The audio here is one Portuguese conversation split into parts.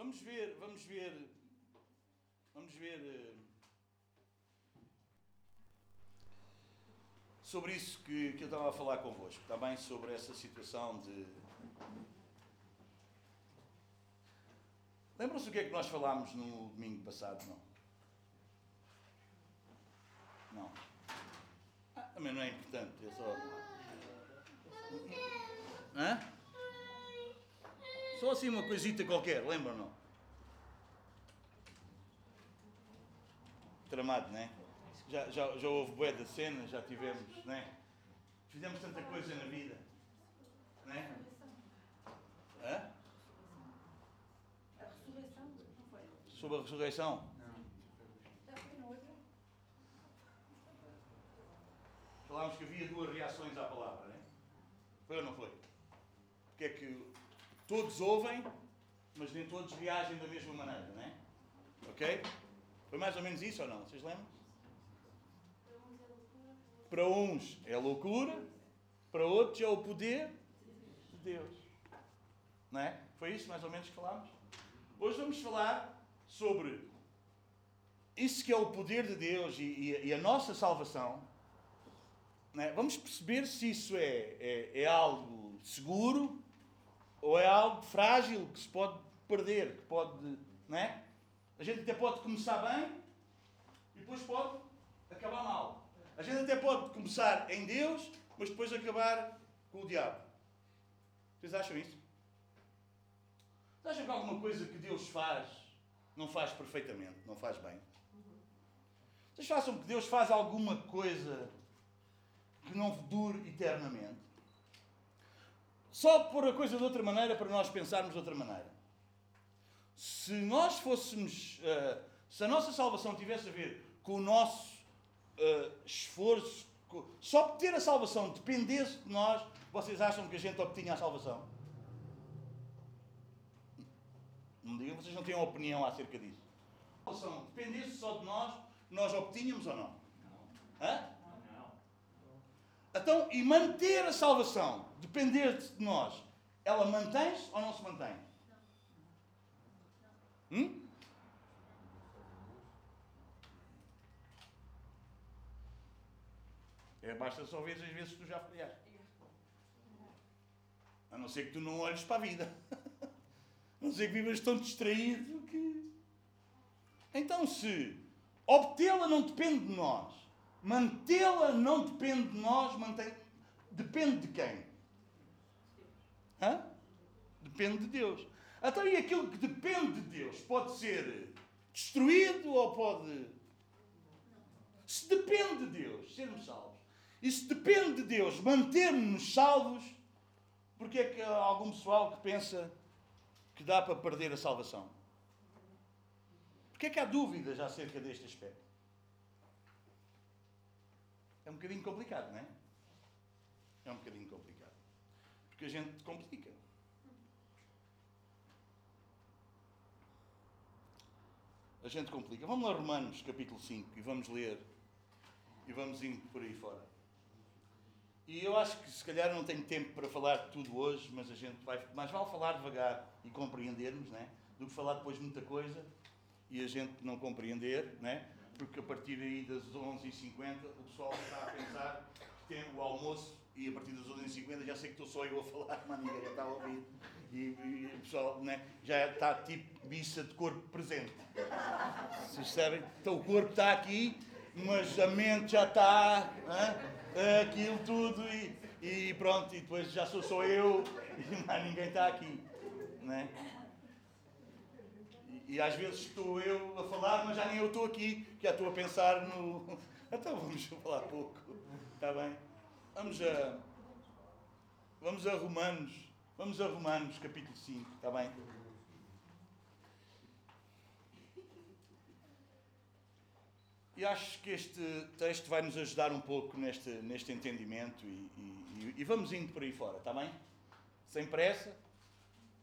Vamos ver, vamos ver, vamos ver eh, sobre isso que, que eu estava a falar convosco, também sobre essa situação de. Lembram-se o que é que nós falámos no domingo passado? Não? Não. Ah, também não é importante, é só. Hã? Só assim uma coisita qualquer, lembram não? Tramado, não é? Já, já, já houve bué da cena, já tivemos, não é? Fizemos tanta coisa na vida, não é? Hã? A ressurreição, não foi? Sobre a ressurreição? Já foi na outra? Falámos que havia duas reações à palavra, não é? Foi ou não foi? Porque é que todos ouvem, mas nem todos reagem da mesma maneira, não é? Ok? Foi mais ou menos isso ou não? Vocês lembram? Para uns é loucura, para outros é o poder de Deus. Não é? Foi isso mais ou menos que falámos? Hoje vamos falar sobre isso que é o poder de Deus e, e- e a nossa salvação. É? Vamos perceber se isso é, é, é algo seguro ou é algo frágil que se pode perder, que pode. Não é? A gente até pode começar bem e depois pode acabar mal. A gente até pode começar em Deus, mas depois acabar com o diabo. Vocês acham isso? Vocês acham que alguma coisa que Deus faz não faz perfeitamente, não faz bem? Vocês acham que Deus faz alguma coisa que não dure eternamente? Só pôr a coisa de outra maneira para nós pensarmos de outra maneira. Se nós fôssemos. ah, se a nossa salvação tivesse a ver com o nosso ah, esforço, com- só por ter a salvação dependesse de nós, vocês acham que a gente obtinha a salvação? Não digam, vocês não têm uma opinião acerca disso. A salvação dependesse só de nós, nós obtínhamos ou não? Hã? Então, e manter a salvação, depender de nós, ela mantém-se ou não se mantém? Hum? É, basta só ver as vezes que tu já falhaste. A não ser que tu não olhes para a vida. A não ser que vivas tão distraído que. Então, se obtê-la não depende de nós, mantê-la não depende de nós, mantém... depende de quem? Hã? Depende de Deus. Então, e aquilo que depende de Deus pode ser destruído ou pode. Se depende de Deus sermos salvos, e se depende de Deus manter-nos salvos, porque é que há algum pessoal que pensa que dá para perder a salvação? Porque é que há dúvidas acerca deste aspecto? É um bocadinho complicado, não é? É um bocadinho complicado. Porque a gente complica. A gente complica. Vamos lá, Romanos, capítulo 5, e vamos ler. E vamos indo por aí fora. E eu acho que se calhar não tenho tempo para falar de tudo hoje, mas a gente vai. Mais vale falar devagar e compreendermos, né? Do que falar depois muita coisa e a gente não compreender, né? Porque a partir aí das 11h50 o pessoal está a pensar que tem o almoço e a partir das 11h50 já sei que estou só eu a falar, mas ninguém está a ouvir. E, o pessoal né, já está tipo missa de corpo presente. Vocês sabem? Então o corpo está aqui, mas a mente já está, aquilo tudo e, e pronto, e depois já sou só eu e mais ninguém está aqui. Né? E, e às vezes estou eu a falar, mas já nem eu estou aqui, já estou a pensar no. Então vamos falar pouco, está bem? Vamos a. Vamos a Romanos, vamos a Romanos capítulo 5, está bem? E acho que este texto vai nos ajudar um pouco neste, neste entendimento e, e- e vamos indo por aí fora, está bem? Sem pressa,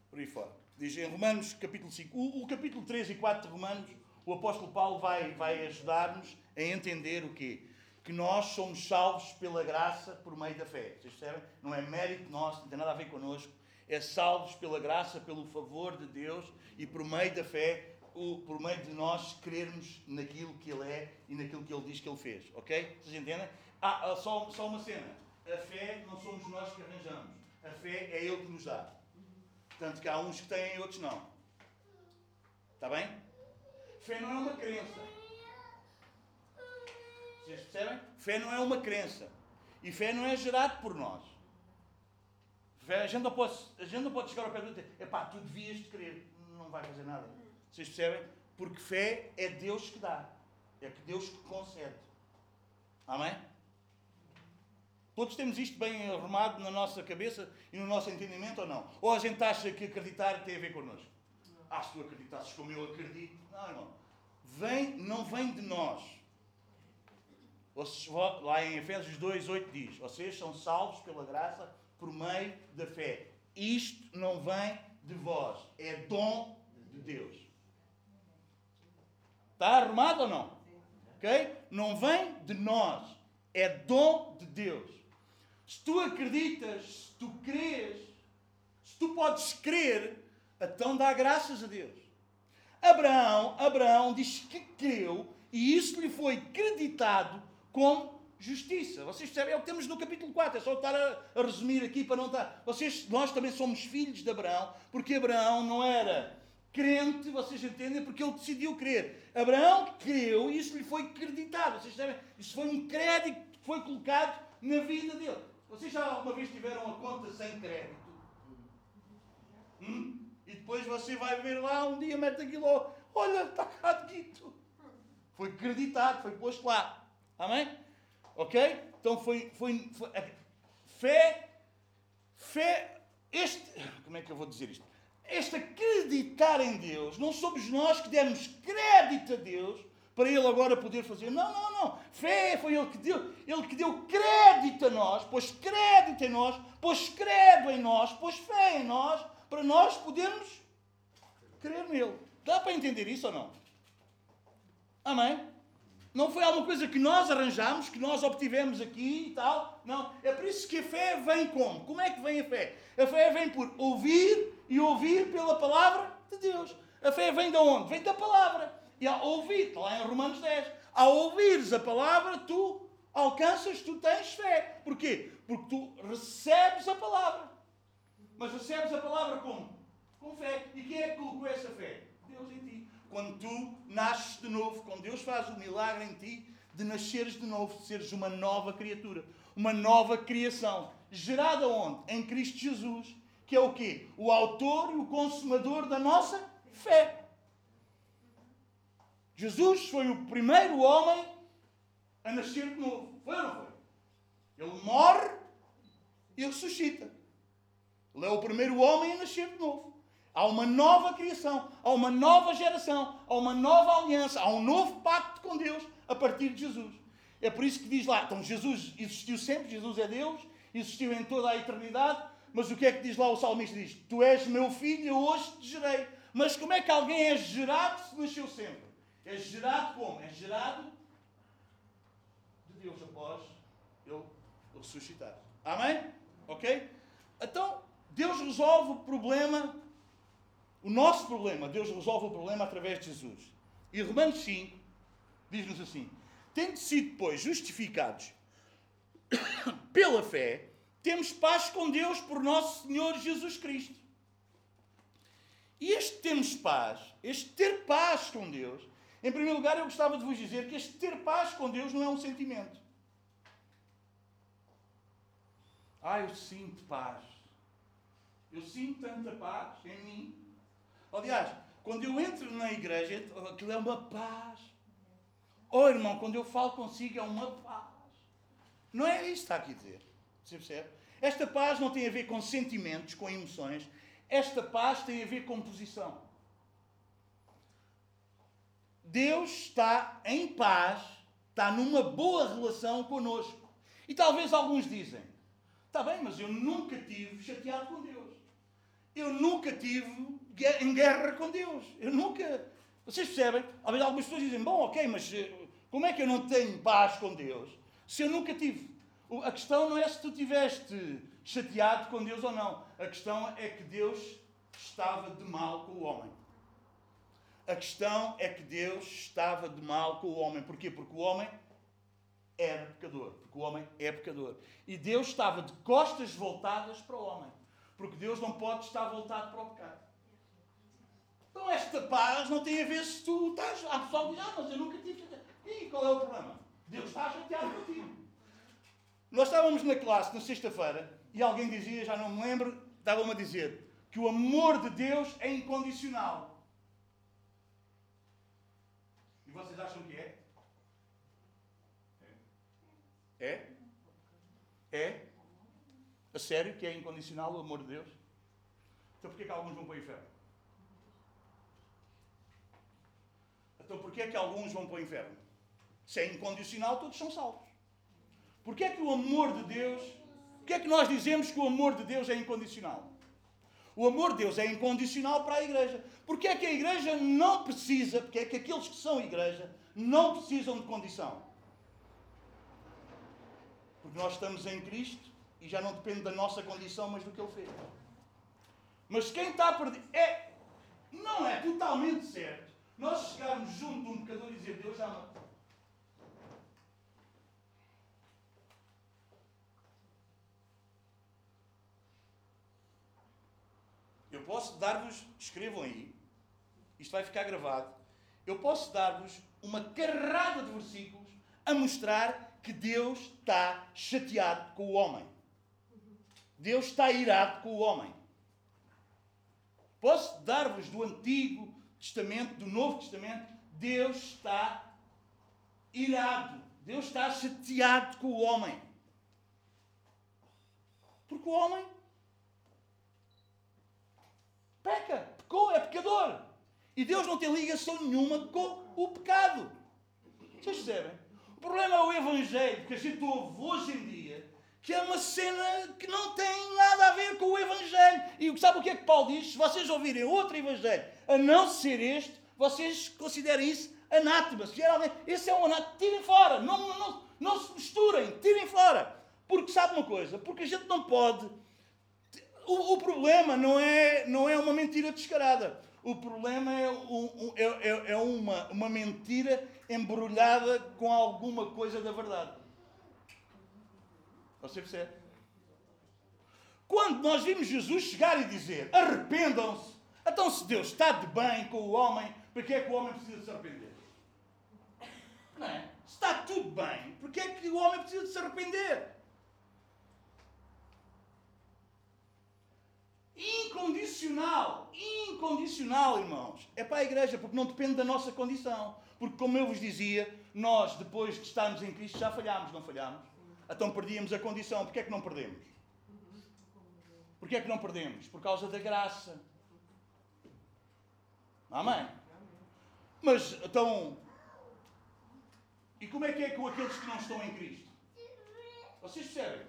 por aí fora. Diz em Romanos capítulo 5, o, o capítulo 3 e 4 de Romanos, o apóstolo Paulo vai, vai ajudar-nos a entender o quê? Que nós somos salvos pela graça por meio da fé. Vocês percebem? Não é mérito nosso, não tem nada a ver connosco. É salvos pela graça, pelo favor de Deus e por meio da fé, por meio de nós crermos naquilo que Ele é e naquilo que Ele diz que Ele fez. Ok? Vocês entendem? Ah, ah, só, só uma cena. A fé não somos nós que arranjamos. A fé é Ele que nos dá. Tanto que há uns que têm e outros não. Está bem? Fé não é uma crença. Vocês percebem? Fé não é uma crença. E fé não é gerado por nós. Fé, a, gente não pode, a gente não pode chegar ao pé do dizer, epá, tu devias de crer. Não vai fazer nada. Vocês percebem? Porque fé é Deus que dá. É que Deus que concede. Amém? Todos temos isto bem arrumado na nossa cabeça e no nosso entendimento ou não? Ou a gente acha que acreditar tem a ver connosco? Ah, se tu acreditasses como eu acredito. Não, irmão. Vem, não vem de nós. Lá em Efésios 2, 8 diz: Vocês são salvos pela graça por meio da fé. Isto não vem de vós, é dom de Deus. Está arrumado ou não? Ok? Não vem de nós, é dom de Deus. Se tu acreditas, se tu crês, se tu podes crer, então dá graças a Deus. Abraão, Abraão diz que creu e isso lhe foi creditado como justiça. Vocês percebem? É o que temos no capítulo 4. É só estar a, a resumir aqui para não estar. Vocês, nós também somos filhos de Abraão, porque Abraão não era crente, vocês entendem? Porque ele decidiu crer. Abraão creu e isso lhe foi creditado. Vocês sabem? Isso foi um crédito que foi colocado na vida dele. Vocês já alguma vez tiveram a conta sem crédito? Hum? E depois você vai ver lá, um dia mete aquilo, ó, olha, está cá dito. Foi creditado, foi posto lá. Amém? Ok? Então foi, foi, foi a fé, fé, este, como é que eu vou dizer isto? Este acreditar em Deus, não somos nós que demos crédito a Deus para Ele agora poder fazer. Não, não, não. Fé foi Ele que deu, Ele que deu crédito a nós, pôs crédito em nós, pôs credo em nós, pôs fé em nós, para nós podermos crer nele. Dá para entender isso ou não? Amém? Não foi alguma coisa que nós arranjamos, que nós obtivemos aqui e tal. Não. É por isso que a fé vem como? Como é que vem a fé? A fé vem por ouvir e ouvir pela palavra de Deus. A fé vem de onde? Vem da palavra. E ao ouvir, está lá em Romanos 10, ao ouvires a palavra, tu alcanças, tu tens fé. Porquê? Porque tu recebes a palavra. Mas recebes a palavra como? Com fé. E quem é que colocou essa fé? Deus em ti. Quando tu nasces de novo, quando Deus faz o milagre em ti de nasceres de novo, de seres uma nova criatura, uma nova criação, gerada onde? Em Cristo Jesus, que é o quê? O autor e o consumador da nossa fé. Jesus foi o primeiro homem a nascer de novo. Foi ou não foi? Ele morre e ressuscita. Ele é o primeiro homem a nascer de novo. Há uma nova criação, há uma nova geração, há uma nova aliança, há um novo pacto com Deus a partir de Jesus. É por isso que diz lá, então Jesus existiu sempre, Jesus é Deus, existiu em toda a eternidade, mas o que é que diz lá o salmista? Diz, tu és meu filho, eu hoje te gerei. Mas como é que alguém é gerado se nasceu sempre? É gerado como? É gerado de Deus após ele ressuscitar. Amém? Ok? Então, Deus resolve o problema, o nosso problema, Deus resolve o problema através de Jesus. E Romanos 5 diz-nos assim: Tendo sido, pois, justificados pela fé, temos paz com Deus por nosso Senhor Jesus Cristo. E este temos paz, este ter paz com Deus, em primeiro lugar, eu gostava de vos dizer que este ter paz com Deus não é um sentimento. Ah, eu sinto paz. Eu sinto tanta paz em mim. Aliás, quando eu entro na igreja, aquilo é uma paz. Oh, irmão, quando eu falo consigo, é uma paz. Não é isso que está aqui a dizer. Você percebe? Esta paz não tem a ver com sentimentos, com emoções. Esta paz tem a ver com posição. Deus está em paz, está numa boa relação conosco. E talvez alguns dizem, está bem, mas eu nunca tive chateado com Deus. Eu nunca tive em guerra com Deus. Eu nunca. Vocês percebem? Algumas pessoas dizem, bom, ok, mas eh, como é que eu não tenho paz com Deus se eu nunca tive? A questão não é se tu tiveste chateado com Deus ou não. A questão é que Deus estava de mal com o homem. A questão é que Deus estava de mal com o homem. Porquê? Porque o homem era pecador. Porque o homem é pecador. E Deus estava de costas voltadas para o homem. Porque Deus não pode estar voltado para o pecado. Então esta paz não tem a ver se tu estás. Há pessoal que diz, ah, mas eu nunca tive chateado. E qual é o problema? Deus está chateado contigo. Nós estávamos na classe na sexta-feira e alguém dizia, já não me lembro, estava-me a dizer que o amor de Deus é incondicional. E vocês acham que é? É? É? A sério que é incondicional o amor de Deus? Então porquê que alguns vão para o inferno? Então porquê é que alguns vão para o inferno? Se é incondicional, todos são salvos. Porquê é que o amor de Deus... Porquê é que nós dizemos que o amor de Deus é incondicional? O amor de Deus é incondicional para a igreja. Porquê é que a igreja não precisa, porque é que aqueles que são igreja não precisam de condição? Porque nós estamos em Cristo e já não depende da nossa condição, mas do que Ele fez. Mas quem está perdido é, não é totalmente certo nós chegarmos junto de um pecador e dizer Deus ama. Eu posso dar-vos, escrevam aí, isto vai ficar gravado. Eu posso dar-vos uma carrada de versículos a mostrar que Deus está chateado com o homem. Deus está irado com o homem. Posso dar-vos do Antigo Testamento, do Novo Testamento, Deus está irado. Deus está chateado com o homem. Porque o homem peca, pecou, é pecador. E Deus não tem ligação nenhuma com o pecado. Vocês percebem? O problema é o Evangelho que a gente ouve hoje em dia, que é uma cena que não tem nada a ver com o Evangelho. E sabe o que é que Paulo diz? Se vocês ouvirem outro Evangelho a não ser este, vocês considerem isso anátema. Alguém, esse é um anátema, tirem fora. Não, não, não, não se misturem, tirem fora. Porque sabe uma coisa? Porque a gente não pode. O, o problema não é, não é uma mentira descarada. O problema é, um, é, é, é uma, uma mentira embrulhada com alguma coisa da verdade. Você percebe? Quando nós vimos Jesus chegar e dizer arrependam-se, então se Deus está de bem com o homem, para que é que o homem precisa se arrepender? Não é? Se está tudo bem, para que é que o homem precisa se arrepender? Incondicional, incondicional, irmãos. É para a igreja, porque não depende da nossa condição. Porque, como eu vos dizia, nós, depois de estarmos em Cristo, já falhámos, não falhámos? Então perdíamos a condição. Porquê é que não perdemos? Porquê é que não perdemos? Por causa da graça. Amém? Mas, então... E como é que é com aqueles que não estão em Cristo? Vocês percebem?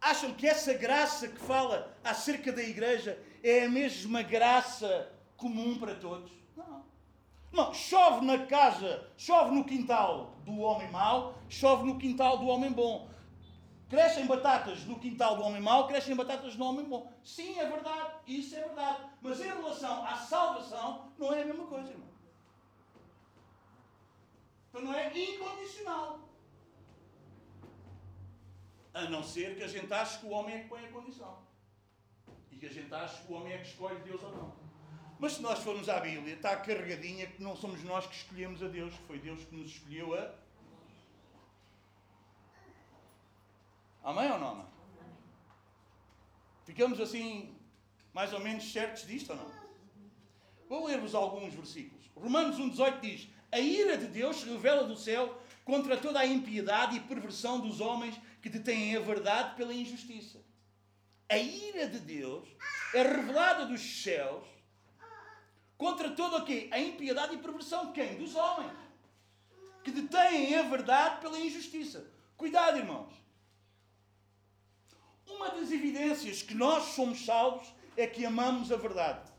Acham que essa graça que fala acerca da igreja é a mesma graça comum para todos? Não. Não, chove na casa, chove no quintal do homem mau, chove no quintal do homem bom. Crescem batatas no quintal do homem mau, crescem batatas no homem bom. Sim, é verdade, isso é verdade. Mas em relação à salvação, não é a mesma coisa, irmão. Então não é incondicional. A não ser que a gente ache que o homem é que põe a condição. E que a gente ache que o homem é que escolhe Deus ou não. Mas se nós formos à Bíblia, está carregadinha que não somos nós que escolhemos a Deus, foi Deus que nos escolheu a. Amém ou não? Amém? Ficamos assim, mais ou menos certos disto ou não? Vou ler-vos alguns versículos. Romanos 1,18 diz: A ira de Deus se revela do céu contra toda a impiedade e perversão dos homens que detêm a verdade pela injustiça. A ira de Deus é revelada dos céus contra o quê? A impiedade e perversão quem? Dos homens. Que detêm a verdade pela injustiça. Cuidado, irmãos. Uma das evidências que nós somos salvos é que amamos a verdade.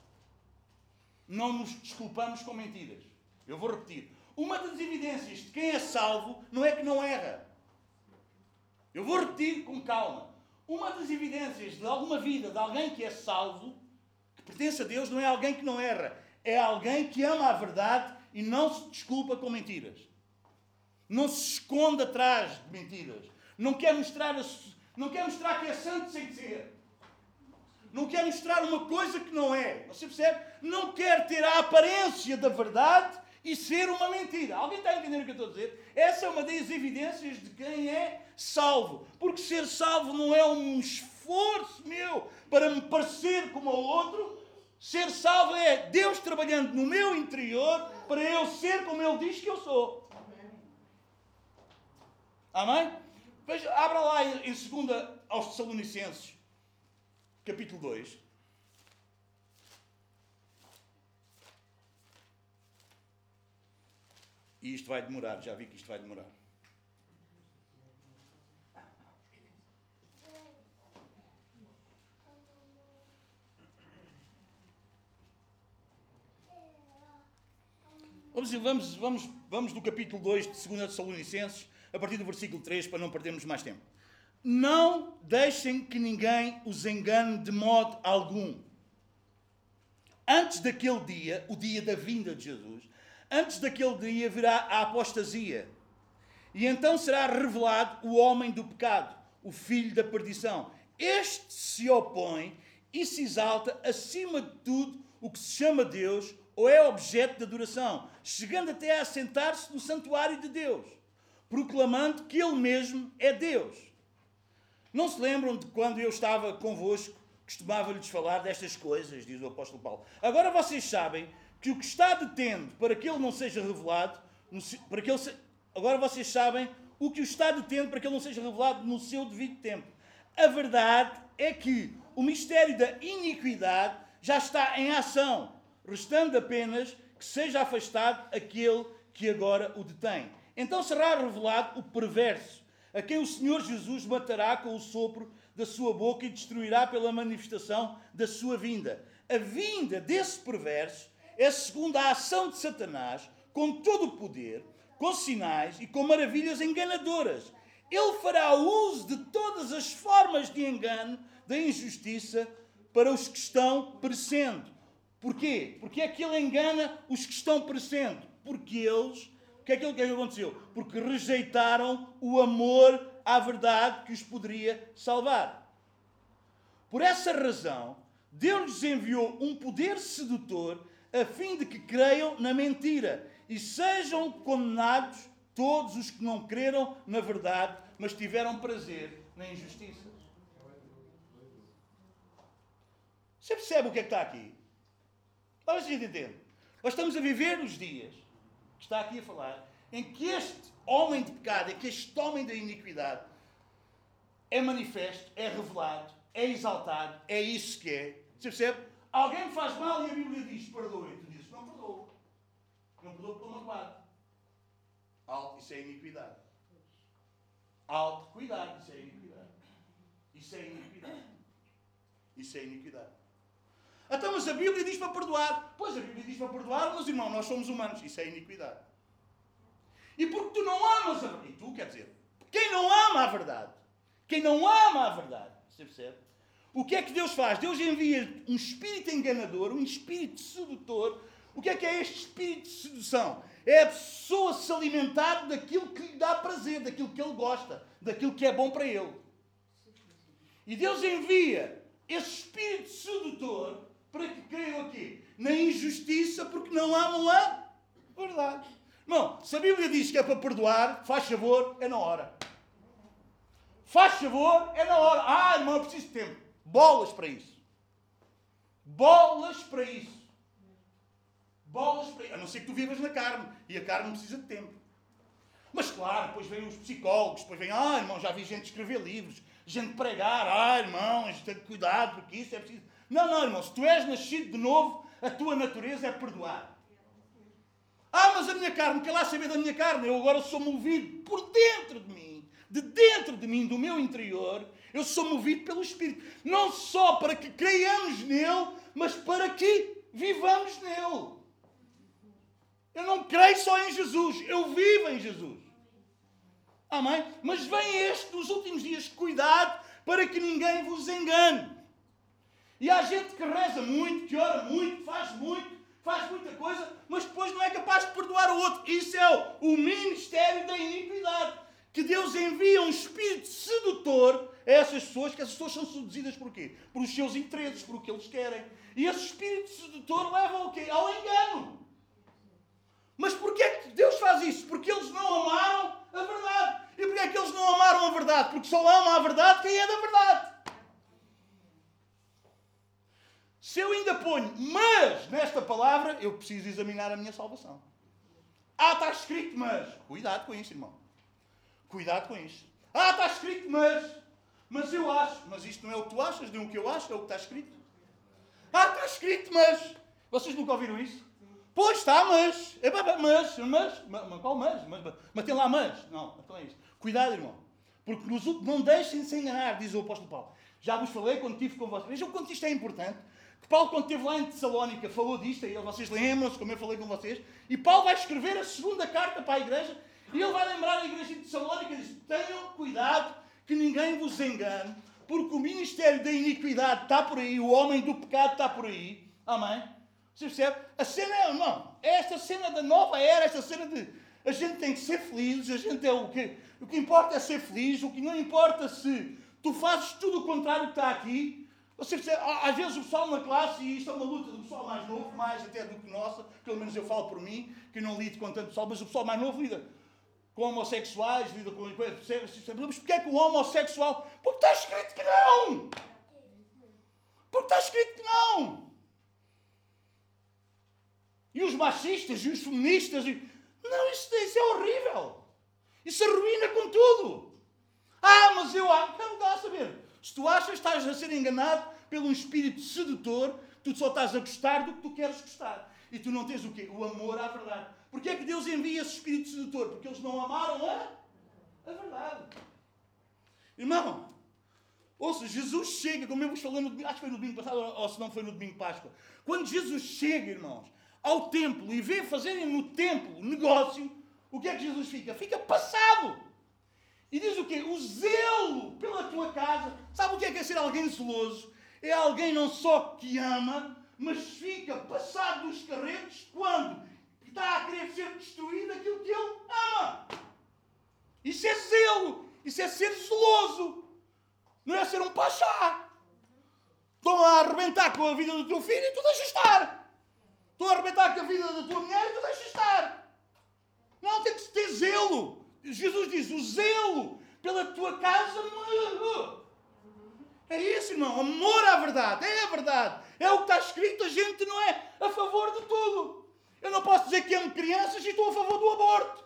Não nos desculpamos com mentiras. Eu vou repetir. Uma das evidências de quem é salvo não é que não erra. Eu vou repetir com calma. Uma das evidências de alguma vida, de alguém que é salvo, que pertence a Deus, não é alguém que não erra, é alguém que ama a verdade e não se desculpa com mentiras. Não se esconde atrás de mentiras. Não quer mostrar, a, não quer mostrar que é santo sem ser. Não quer mostrar uma coisa que não é. Você percebe? Não quer ter a aparência da verdade e ser uma mentira. Alguém está a entender o que eu estou a dizer? Essa é uma das evidências de quem é salvo. Porque ser salvo não é um esforço meu para me parecer como o outro. Ser salvo é Deus trabalhando no meu interior para eu ser como Ele diz que eu sou. Amém? Veja, abra lá em 2 aos Tessalonicenses, capítulo 2. E isto vai demorar, já vi que isto vai demorar. Vamos, vamos, vamos, do capítulo 2 de 2 Tessalonicenses, a partir do versículo 3, para não perdermos mais tempo. Não deixem que ninguém os engane de modo algum. Antes daquele dia, o dia da vinda de Jesus, antes daquele dia virá a apostasia. E então será revelado o homem do pecado, o filho da perdição. Este se opõe e se exalta acima de tudo o que se chama Deus ou é objeto de adoração, chegando até a sentar-se no santuário de Deus, proclamando que Ele mesmo é Deus. Não se lembram de quando eu estava convosco, costumava-lhes falar destas coisas, diz o apóstolo Paulo. Agora vocês sabem que o que está detendo para que ele não seja revelado, para que ele se... agora vocês sabem o que o está detendo para que ele não seja revelado no seu devido tempo. A verdade é que o mistério da iniquidade já está em ação, restando apenas que seja afastado aquele que agora o detém. Então será revelado o perverso, a quem o Senhor Jesus matará com o sopro da sua boca e destruirá pela manifestação da sua vinda. A vinda desse perverso é segundo a ação de Satanás, com todo o poder, com sinais e com maravilhas enganadoras. Ele fará uso de todas as formas de engano, da injustiça, para os que estão perecendo. Porquê? Porque é que ele engana os que estão perecendo? Porque eles, o que é que, que, é que aconteceu? Porque rejeitaram o amor à verdade que os poderia salvar. Por essa razão, Deus lhes enviou um poder sedutor a fim de que creiam na mentira e sejam condenados todos os que não creram na verdade, mas tiveram prazer na injustiça. Você percebe o que é que está aqui? Olha se entende. Nós estamos a viver os dias que está aqui a falar em que este homem de pecado, em que este homem da iniquidade é manifesto, é revelado, é exaltado, é isso que é. Você percebe? Alguém me faz mal e a Bíblia diz perdoe. Tu dizes, não perdoa. Não perdoa porque estou magoado. Alto, isso é iniquidade. Alto, cuidado, isso é iniquidade. Isso é iniquidade. Isso é iniquidade. Então, mas a Bíblia diz para perdoar. Pois a Bíblia diz para perdoar, mas irmão, nós somos humanos. Isso é iniquidade. E porque tu não amas a verdade. E tu, quer dizer, quem não ama a verdade, quem não ama a verdade, você percebe? O que é que Deus faz? Deus envia um espírito enganador, um espírito sedutor. O que é que é este espírito de sedução? É a pessoa se alimentar daquilo que lhe dá prazer, daquilo que ele gosta, daquilo que é bom para ele. E Deus envia esse espírito sedutor para que creiam aqui na injustiça porque não amam a verdade. Não, se a Bíblia diz que é para perdoar, faz favor, é na hora. Faz favor, é na hora. Ah, irmão, eu preciso de tempo. Bolas para isso. Bolas para isso. Bolas para isso. A não ser que tu vivas na carne. E a carne precisa de tempo. Mas claro, depois vêm os psicólogos, depois vem, ah, irmão, já vi gente escrever livros, gente pregar, ah, irmão, gente cuidado porque isso é preciso. Não, não, irmão, se tu és nascido de novo, a tua natureza é perdoar. Ah, mas a minha carne, quer lá saber da minha carne? Eu agora sou movido por dentro de mim, de dentro de mim, do meu interior, eu sou movido pelo Espírito. Não só para que creiamos nele, mas para que vivamos nele. Eu não creio só em Jesus, eu vivo em Jesus. Amém? Mas vem este nos últimos dias, cuidado para que ninguém vos engane. E há gente que reza muito, que ora muito, faz muito, faz muita coisa, mas depois não é capaz de perdoar o outro. Isso é o ministério da iniquidade. Que Deus envia um espírito sedutor a essas pessoas, que essas pessoas são seduzidas por quê? Por os seus interesses, por o que eles querem. E esse espírito sedutor leva ao quê? Ao engano. Mas porquê é que Deus faz isso? Porque eles não amaram a verdade. E porquê é que eles não amaram a verdade? Porque só ama a verdade quem é da verdade. Se eu ainda ponho mas nesta palavra, eu preciso examinar a minha salvação. Ah, está escrito mas. Cuidado com isso, irmão. Cuidado com isso. Ah, está escrito mas. Mas eu acho. Mas isto não é o que tu achas, nem o que eu acho, é o que está escrito. Ah, está escrito mas. Vocês nunca ouviram isso? Pois está, mas. É, mas, mas, mas, qual mas? Mas, mas tem lá mas. Não, então é isso. Cuidado, irmão. Porque nos, não deixem de se enganar, diz o apóstolo Paulo. Já vos falei quando estive com vocês. Vejam quanto isto é importante. Paulo, quando esteve lá em Tessalónica, falou disto, e vocês lembram-se, como eu falei com vocês, e Paulo vai escrever a segunda carta para a igreja, e ele vai lembrar a igreja de Tessalónica e diz: Tenham cuidado que ninguém vos engane, porque o ministério da iniquidade está por aí, o homem do pecado está por aí. Amém? Você percebe? A cena é, não, é esta cena da nova era, esta cena de a gente tem que ser feliz, a gente é o que, o que importa é ser feliz, o que não importa se tu fazes tudo o contrário que está aqui, você percebe, às vezes o pessoal na classe, e isto é uma luta do pessoal mais novo, mais até do que nossa, pelo menos eu falo por mim, que não lido com tanto pessoal, mas o pessoal mais novo lida com homossexuais, lida com. Mas porquê é que o homossexual. Porque está escrito que não! Porque está escrito que não! E os machistas e os feministas. E... Não, isso, isso é horrível! Isso arruína com tudo! Ah, mas eu. Não dá a saber. Se tu achas que estás a ser enganado pelo espírito sedutor, tu só estás a gostar do que tu queres gostar. E tu não tens o quê? O amor à verdade. Porquê é que Deus envia esse espírito sedutor? Porque eles não amaram a, a verdade. Irmão, ouça, Jesus chega, como eu vos falei no acho que foi no domingo passado, ou se não foi no domingo de Páscoa. Quando Jesus chega, irmãos, ao templo e vê fazerem no templo negócio, o que é que Jesus fica? Fica passado. E diz o quê? O zelo pela tua casa. Sabe o que é, que é ser alguém zeloso? É alguém não só que ama, mas fica passado dos carretos quando está a querer ser destruído aquilo que ele ama. Isso é zelo. Isso é ser zeloso. Não é ser um pachá. Estão a arrebentar com a vida do teu filho e tu deixas estar. Estão a arrebentar com a vida da tua mulher e tu deixas estar. Não, tem que ter zelo. Jesus diz: o zelo pela tua casa É isso, irmão. Amor à verdade. É a verdade. É o que está escrito. A gente não é a favor de tudo. Eu não posso dizer que amo crianças e estou a favor do aborto.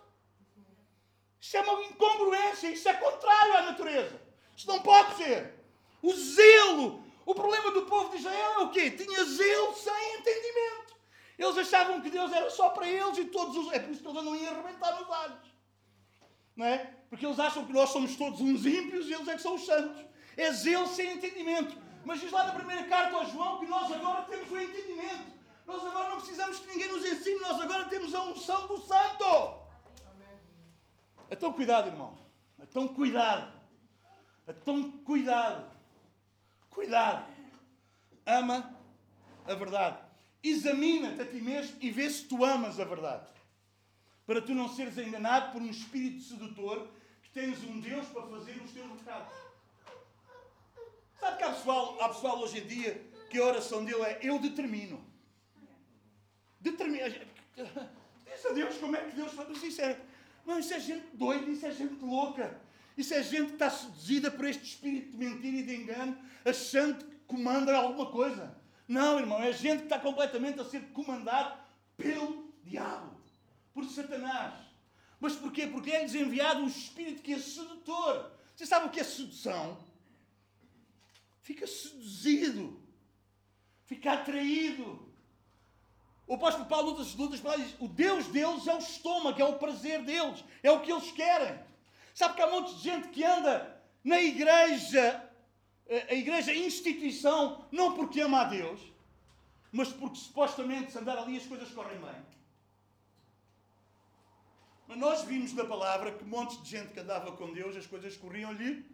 Isso é uma incongruência. Isso é contrário à natureza. Isso não pode ser. O zelo. O problema do povo de Israel é o quê? Tinha zelo sem entendimento. Eles achavam que Deus era só para eles e todos os. É por isso que eles andam a arrebentar nos olhos não é? Porque eles acham que nós somos todos uns ímpios e eles é que são os santos. É zelo sem entendimento. Mas diz lá na primeira carta ao João que nós agora temos o entendimento. Nós agora não precisamos que ninguém nos ensine, nós agora temos a unção do Santo. Então cuidado, irmão. Então cuidado. Então cuidado. Cuidado. Ama a verdade. Examina-te a ti mesmo e vê se tu amas a verdade para tu não seres enganado por um espírito sedutor que tens um Deus para fazer os teus pecados. Sabe que há pessoal, há pessoal hoje em dia que a oração dele é eu determino. Determina. Diz a Deus como é que Deus faz. Isso é, não, isso é gente doida, isso é gente louca. Isso é gente que está seduzida por este espírito de mentira e de engano, achando que comanda alguma coisa. Não, irmão, é gente que está completamente a ser comandado pelo diabo por Satanás. Mas porquê? Porque é-lhes enviado um espírito que é sedutor. Você sabe o que é sedução? Fica seduzido. Fica atraído. O apóstolo Paulo, outras lutas, diz: o Deus deles é o estômago, é o prazer deles, é o que eles querem. Sabe que há um monte de gente que anda na igreja, a igreja instituição, não porque ama a Deus, mas porque supostamente se andar ali as coisas correm bem. Mas nós vimos na palavra que montes de gente que andava com Deus, as coisas corriam-lhe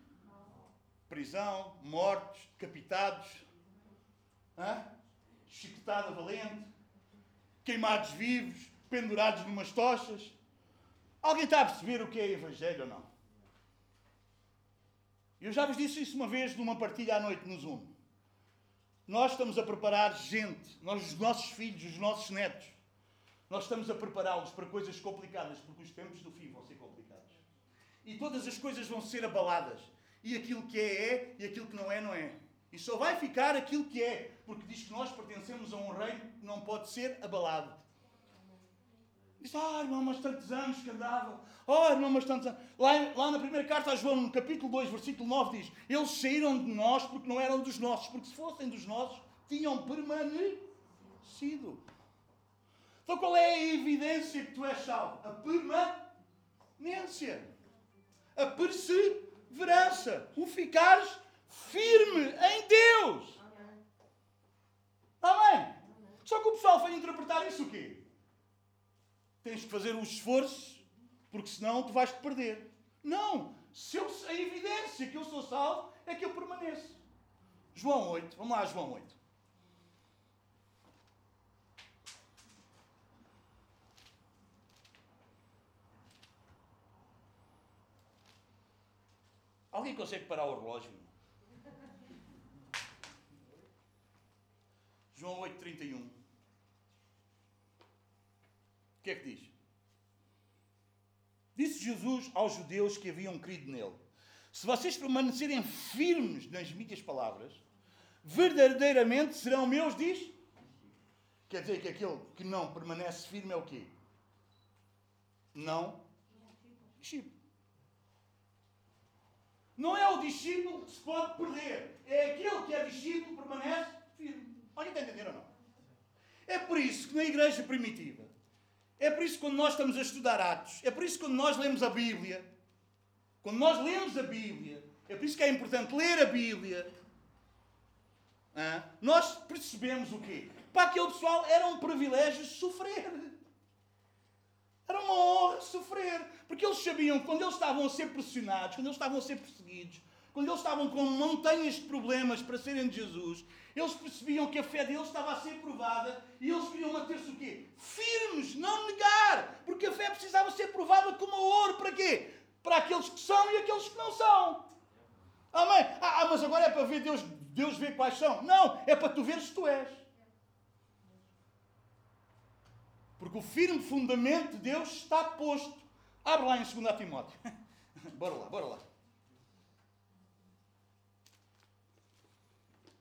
prisão, mortos, decapitados, chicotada valente, queimados vivos, pendurados numas tochas. Alguém está a perceber o que é Evangelho ou não? Eu já vos disse isso uma vez numa partilha à noite no Zoom. Nós estamos a preparar gente, nós, os nossos filhos, os nossos netos, nós estamos a prepará-los para coisas complicadas, porque os tempos do fim vão ser complicados. E todas as coisas vão ser abaladas. E aquilo que é, é, e aquilo que não é, não é. E só vai ficar aquilo que é, porque diz que nós pertencemos a um reino que não pode ser abalado. Diz, ah, irmão, mas tantos anos que andava. Oh, irmão, mas tantos anos. Lá, lá na primeira carta a João, no capítulo 2, versículo 9, diz: Eles saíram de nós porque não eram dos nossos, porque se fossem dos nossos, tinham permanecido. Então qual é a evidência que tu és salvo? A permanência. A perseverança. O ficares firme em Deus. Amém. Só que o pessoal foi interpretar isso o quê? Tens que fazer o esforço, porque senão tu vais te perder. Não! Se eu, a evidência que eu sou salvo é que eu permaneço. João 8, vamos lá, João 8. Alguém consegue parar o relógio? João 8,31. O que é que diz? Disse Jesus aos judeus que haviam crido nele: Se vocês permanecerem firmes nas minhas palavras, verdadeiramente serão meus, diz? Quer dizer que aquele que não permanece firme é o quê? Não discípulo. Não é o discípulo que se pode perder. É aquele que é discípulo permanece firme. Alguém está a entender ou não? É por isso que na igreja primitiva, é por isso que quando nós estamos a estudar Atos, é por isso que quando nós lemos a Bíblia, quando nós lemos a Bíblia, é por isso que é importante ler a Bíblia, nós percebemos o quê? Para aquele pessoal era um privilégio sofrer. Era uma honra sofrer. Porque eles sabiam que quando eles estavam a ser pressionados, quando eles estavam a ser perseguidos, quando eles estavam com montanhas de problemas para serem de Jesus, eles percebiam que a fé deles estava a ser provada e eles queriam manter-se o quê? Firmes, não negar, porque a fé precisava ser provada como ouro. Para quê? Para aqueles que são e aqueles que não são. Amém? Ah, ah, mas agora é para ver Deus, Deus ver quais são. Não, é para tu veres se tu és. Porque o firme fundamento de Deus está posto. Abre lá em 2 Timóteo. bora lá, bora lá.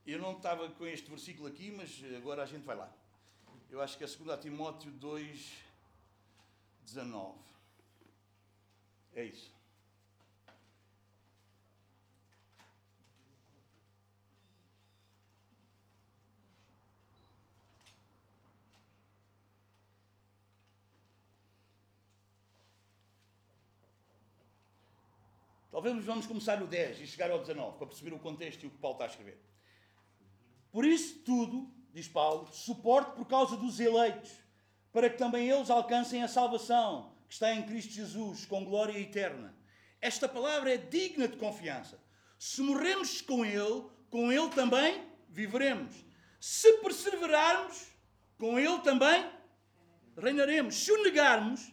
Eu não estava com este versículo aqui, mas agora a gente vai lá. Eu acho que é 2 Timóteo 2, 19. É isso. Talvez vamos começar no 10 e chegar ao 19 para perceber o contexto e o que Paulo está a escrever. Por isso tudo, diz Paulo, suporte por causa dos eleitos, para que também eles alcancem a salvação que está em Cristo Jesus, com glória eterna. Esta palavra é digna de confiança. Se morremos com Ele, com Ele também viveremos. Se perseverarmos, com Ele também reinaremos. Se o negarmos,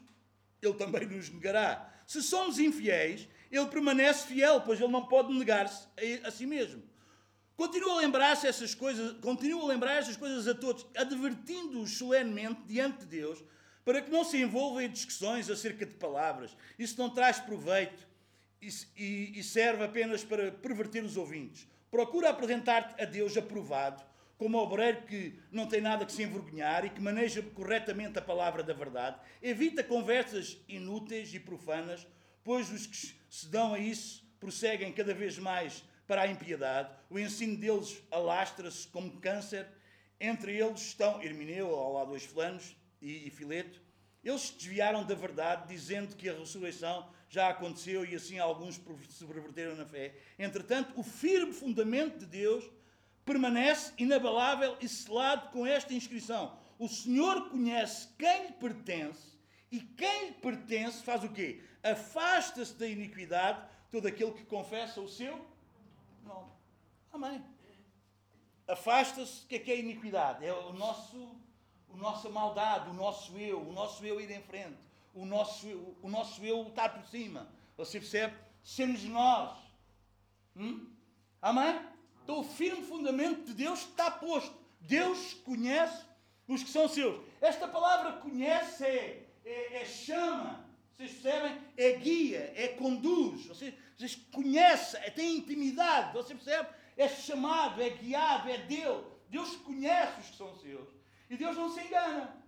Ele também nos negará. Se somos infiéis, Ele permanece fiel, pois Ele não pode negar-se a, a si mesmo. Continua a lembrar-se essas coisas, continua a lembrar essas coisas a todos, advertindo-os solenemente diante de Deus, para que não se envolvam em discussões acerca de palavras. Isso não traz proveito e, e, e serve apenas para perverter os ouvintes. Procura apresentar-te a Deus aprovado, como obreiro que não tem nada que se envergonhar e que maneja corretamente a palavra da verdade. Evita conversas inúteis e profanas, pois os que se dão a isso prosseguem cada vez mais para a impiedade. O ensino deles alastra-se como câncer. Entre eles estão Hermineu, ao lado dois flanos, e, e Fileto. Eles se desviaram da verdade, dizendo que a ressurreição já aconteceu e assim alguns se perverteram na fé. Entretanto, o firme fundamento de Deus permanece inabalável e selado com esta inscrição: O Senhor conhece quem lhe pertence e quem lhe pertence faz o quê? Afasta-se da iniquidade todo aquele que confessa o seu nome. Amém. Afasta-se, o que é que é iniquidade? É o nosso, a nossa maldade, o nosso eu, o nosso eu ir em frente, o nosso, o nosso eu estar por cima. Você percebe? Sermos nós. Hum? Amém? Então o firme fundamento de Deus está posto. Deus conhece os que são seus. Esta palavra conhece é, é, é chama. Vocês percebem? É guia, é conduz. Vocês, vocês conhecem, é, tem intimidade. Você percebe? É chamado, é guiado, é Deus. Deus conhece os que são seus. E Deus não se engana.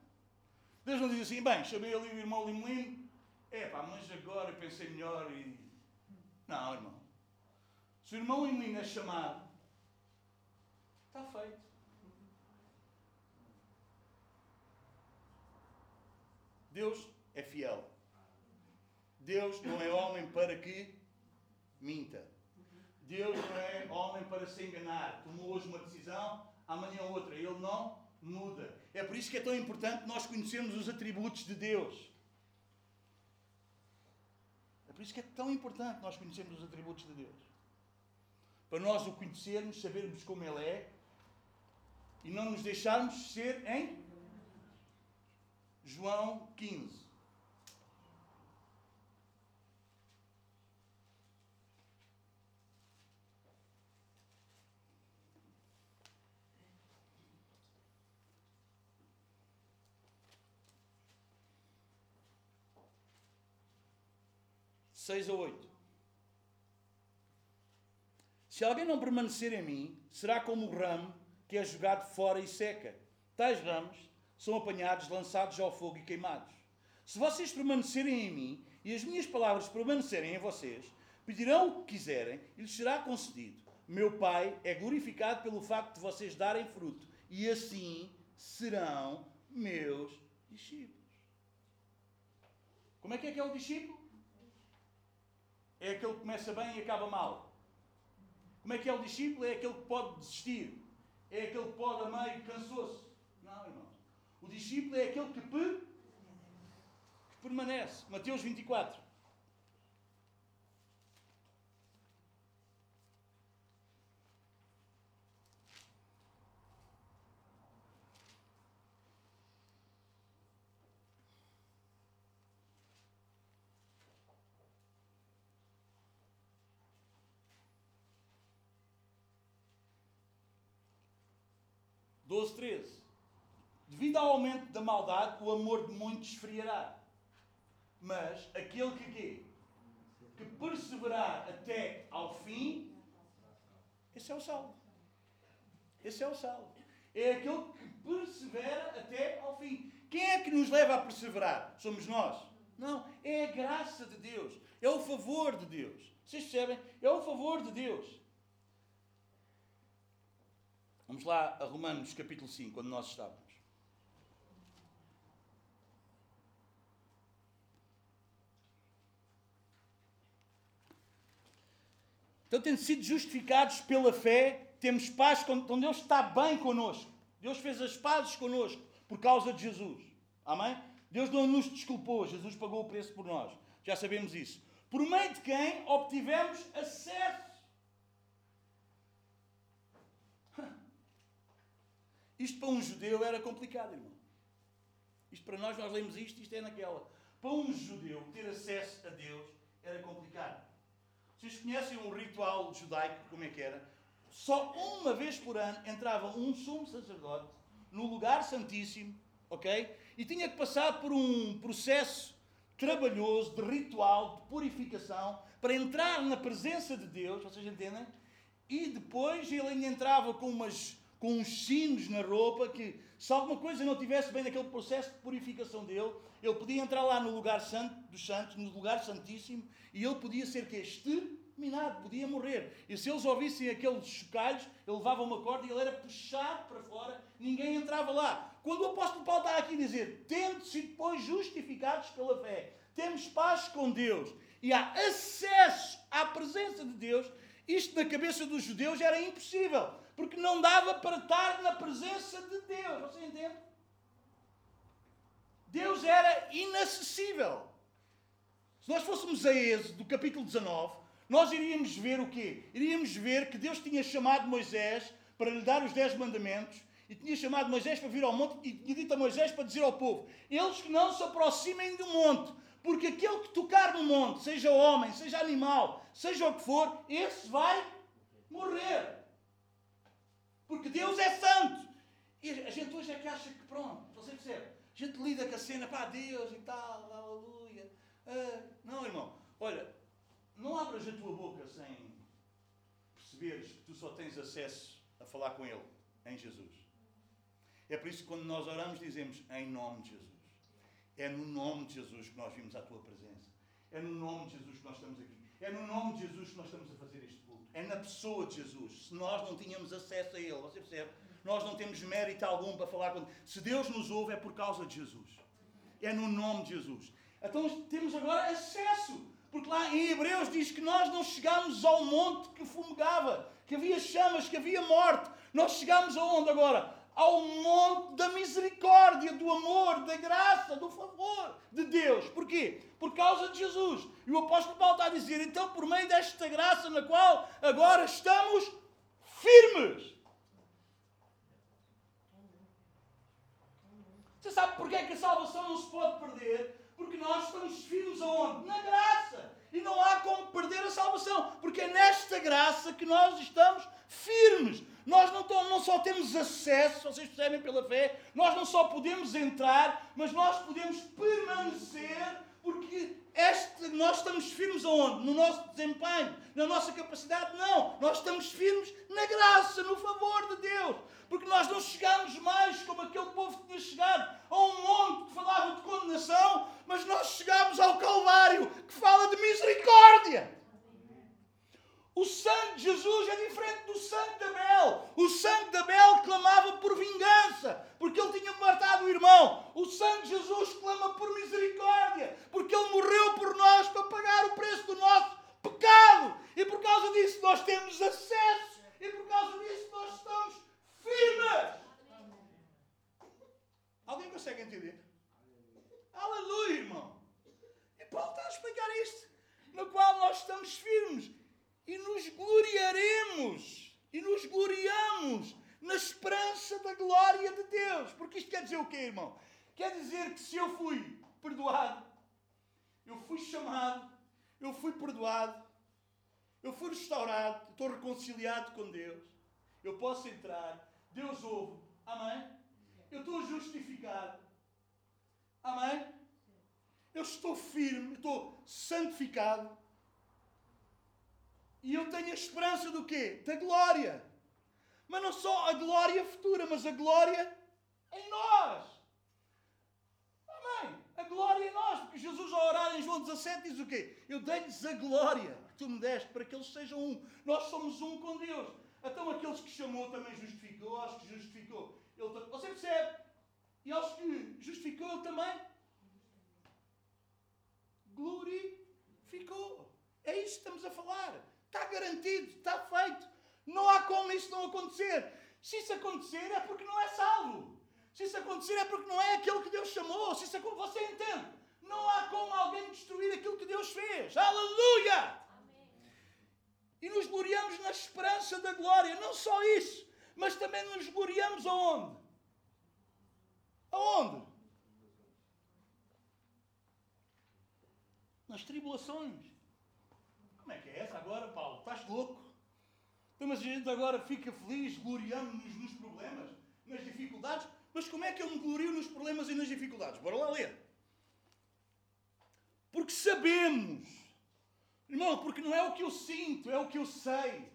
Deus não diz assim, bem, chamei ali o irmão Limelino. É pá, mas agora pensei melhor e. Não, irmão. Se o irmão Limelino é chamado, está feito. Deus é fiel. Deus não é homem para que minta. Deus não é homem para se enganar. Tomou hoje uma decisão, amanhã outra. Ele não muda. É por isso que é tão importante nós conhecermos os atributos de Deus. É por isso que é tão importante nós conhecermos os atributos de Deus. Para nós o conhecermos, sabermos como Ele é e não nos deixarmos ser em João 15. Seis a oito. Se alguém não permanecer em mim, será como o ramo que é jogado fora e seca. Tais ramos são apanhados, lançados ao fogo e queimados. Se vocês permanecerem em mim e as minhas palavras permanecerem em vocês, pedirão o que quiserem e lhes será concedido. Meu Pai é glorificado pelo facto de vocês darem fruto e assim serão meus discípulos. Como é que é que é o discípulo? É aquele que começa bem e acaba mal. Como é que é o discípulo? É aquele que pode desistir. É aquele que pode a meio cansou-se. Não, irmãos. O discípulo é aquele que, per... que permanece. Mateus 24. Doze, treze. Devido ao aumento da maldade, o amor de muitos esfriará. Mas aquele que quê? Que perseverar até ao fim, esse é o salvo. Esse é o salvo. É aquele que persevera até ao fim. Quem é que nos leva a perseverar? Somos nós? Não, é a graça de Deus. É o favor de Deus. Vocês percebem? É o favor de Deus. Vamos lá a Romanos capítulo 5, onde nós estávamos. Então, tendo sido justificados pela fé, temos paz com então Deus está bem connosco. Deus fez as pazes connosco por causa de Jesus. Amém? Deus não nos desculpou, Jesus pagou o preço por nós. Já sabemos isso. Por meio de quem obtivemos acesso. Isto para um judeu era complicado, irmão. Isto para nós, nós lemos isto, isto é naquela. Para um judeu ter acesso a Deus era complicado. Vocês conhecem um ritual judaico, como é que era? Só uma vez por ano entrava um sumo sacerdote no lugar santíssimo, ok? E tinha que passar por um processo trabalhoso de ritual, de purificação, para entrar na presença de Deus, vocês entendem? E depois ele entrava com, umas, com uns sinos na roupa que, se alguma coisa não tivesse bem naquele processo de purificação dele, ele podia entrar lá no lugar santo dos santos, no lugar santíssimo, e ele podia ser que exterminado, podia morrer. E se eles ouvissem aqueles chocalhos, ele levava uma corda e ele era puxado para fora, ninguém entrava lá. Quando o apóstolo Paulo está aqui a dizer, tendo sido depois justificados pela fé, temos paz com Deus e há acesso à presença de Deus, isto na cabeça dos judeus era impossível, porque não dava para estar na presença de Deus. Você entende? Deus era inacessível. Se nós fôssemos a Êxodo, do capítulo 19, nós iríamos ver o quê? Iríamos ver que Deus tinha chamado Moisés para lhe dar os dez mandamentos e tinha chamado Moisés para vir ao monte e tinha dito a Moisés para dizer ao povo: eles que não se aproximem do monte, porque aquele que tocar no monte, seja homem, seja animal, seja o que for, esse vai morrer. Porque Deus é santo. E a gente hoje é que acha que pronto, você percebe? A gente lida com a cena, pá, Deus e tal, aleluia. Ah, não, irmão, olha, não abras a tua boca sem perceberes que tu só tens acesso a falar com Ele em Jesus. É por isso que quando nós oramos dizemos em nome de Jesus. É no nome de Jesus que nós vimos a tua presença. É no nome de Jesus que nós estamos aqui. É no nome de Jesus que nós estamos a fazer este culto. É na pessoa de Jesus. Se nós não tínhamos acesso a Ele, você percebe? Nós não temos mérito algum para falar com. Se Deus nos ouve, é por causa de Jesus. É no nome de Jesus. Então temos agora acesso. Porque lá em Hebreus diz que nós não chegámos ao monte que fumegava, que havia chamas, que havia morte. Nós chegámos aonde agora? Ao monte da misericórdia, do amor, da graça, do favor de Deus. Porquê? Por causa de Jesus. E o apóstolo Paulo está a dizer, então, por meio desta graça na qual agora estamos firmes. Você sabe porquê é que a salvação não se pode perder? Porque nós estamos firmes aonde? Na graça. E não há como perder a salvação. Porque é nesta graça que nós estamos firmes. Nós não, não só temos acesso, vocês percebem pela fé, nós não só podemos entrar, mas nós podemos permanecer, porque este, nós estamos firmes aonde? No nosso desempenho, na nossa capacidade? Não. Nós estamos firmes na graça, no favor de Deus. Porque nós não chegamos mais como aquele povo que tinha chegado a um monte que falava de condenação, mas nós chegamos ao Calvário que fala de misericórdia. O sangue de Jesus é diferente do sangue de Abel. O sangue de Abel clamava por vingança, porque ele tinha matado o irmão. O sangue de Jesus clama por misericórdia, porque ele morreu por nós para pagar o preço do nosso pecado. E por causa disso nós temos acesso. E por causa disso nós estamos firmes. Alguém consegue entender? Aleluia, irmão. E Paulo está a explicar isto, no qual nós estamos firmes e nos gloriaremos e nos gloriamos na esperança da glória de Deus. Porque isto quer dizer o quê, irmão? Quer dizer que se eu fui perdoado, eu fui chamado, eu fui perdoado, eu fui restaurado, estou reconciliado com Deus, eu posso entrar, Deus ouve, amém? Eu estou justificado, amém? Eu estou firme, estou santificado. E eu tenho a esperança do quê? Da glória. Mas não só a glória futura, mas a glória em nós. Amém. A glória em nós. Porque Jesus, ao orar em João 17, diz o quê? Eu dei-lhes a glória que tu me deste para que eles sejam um. Nós somos um com Deus. Então aqueles que chamou também justificou, aos que justificou. Ele, você percebe? E aos que justificou, ele também glorificou. É isso que estamos a falar. Está garantido, está feito. Não há como isso não acontecer. Se isso acontecer é porque não é salvo. Se isso acontecer é porque não é aquele que Deus chamou. Se isso você entende. Não há como alguém destruir aquilo que Deus fez. Aleluia! E nos gloriamos na esperança da glória. Não só isso, mas também nos gloriamos aonde? Aonde? Nas tribulações. Como é que é essa agora, Paulo? Estás louco? Então, mas a gente agora fica feliz, gloriando-nos nos problemas, nas dificuldades. Mas como é que eu me glorio nos problemas e nas dificuldades? Bora lá ler. Porque sabemos, irmão, porque não é o que eu sinto, é o que eu sei.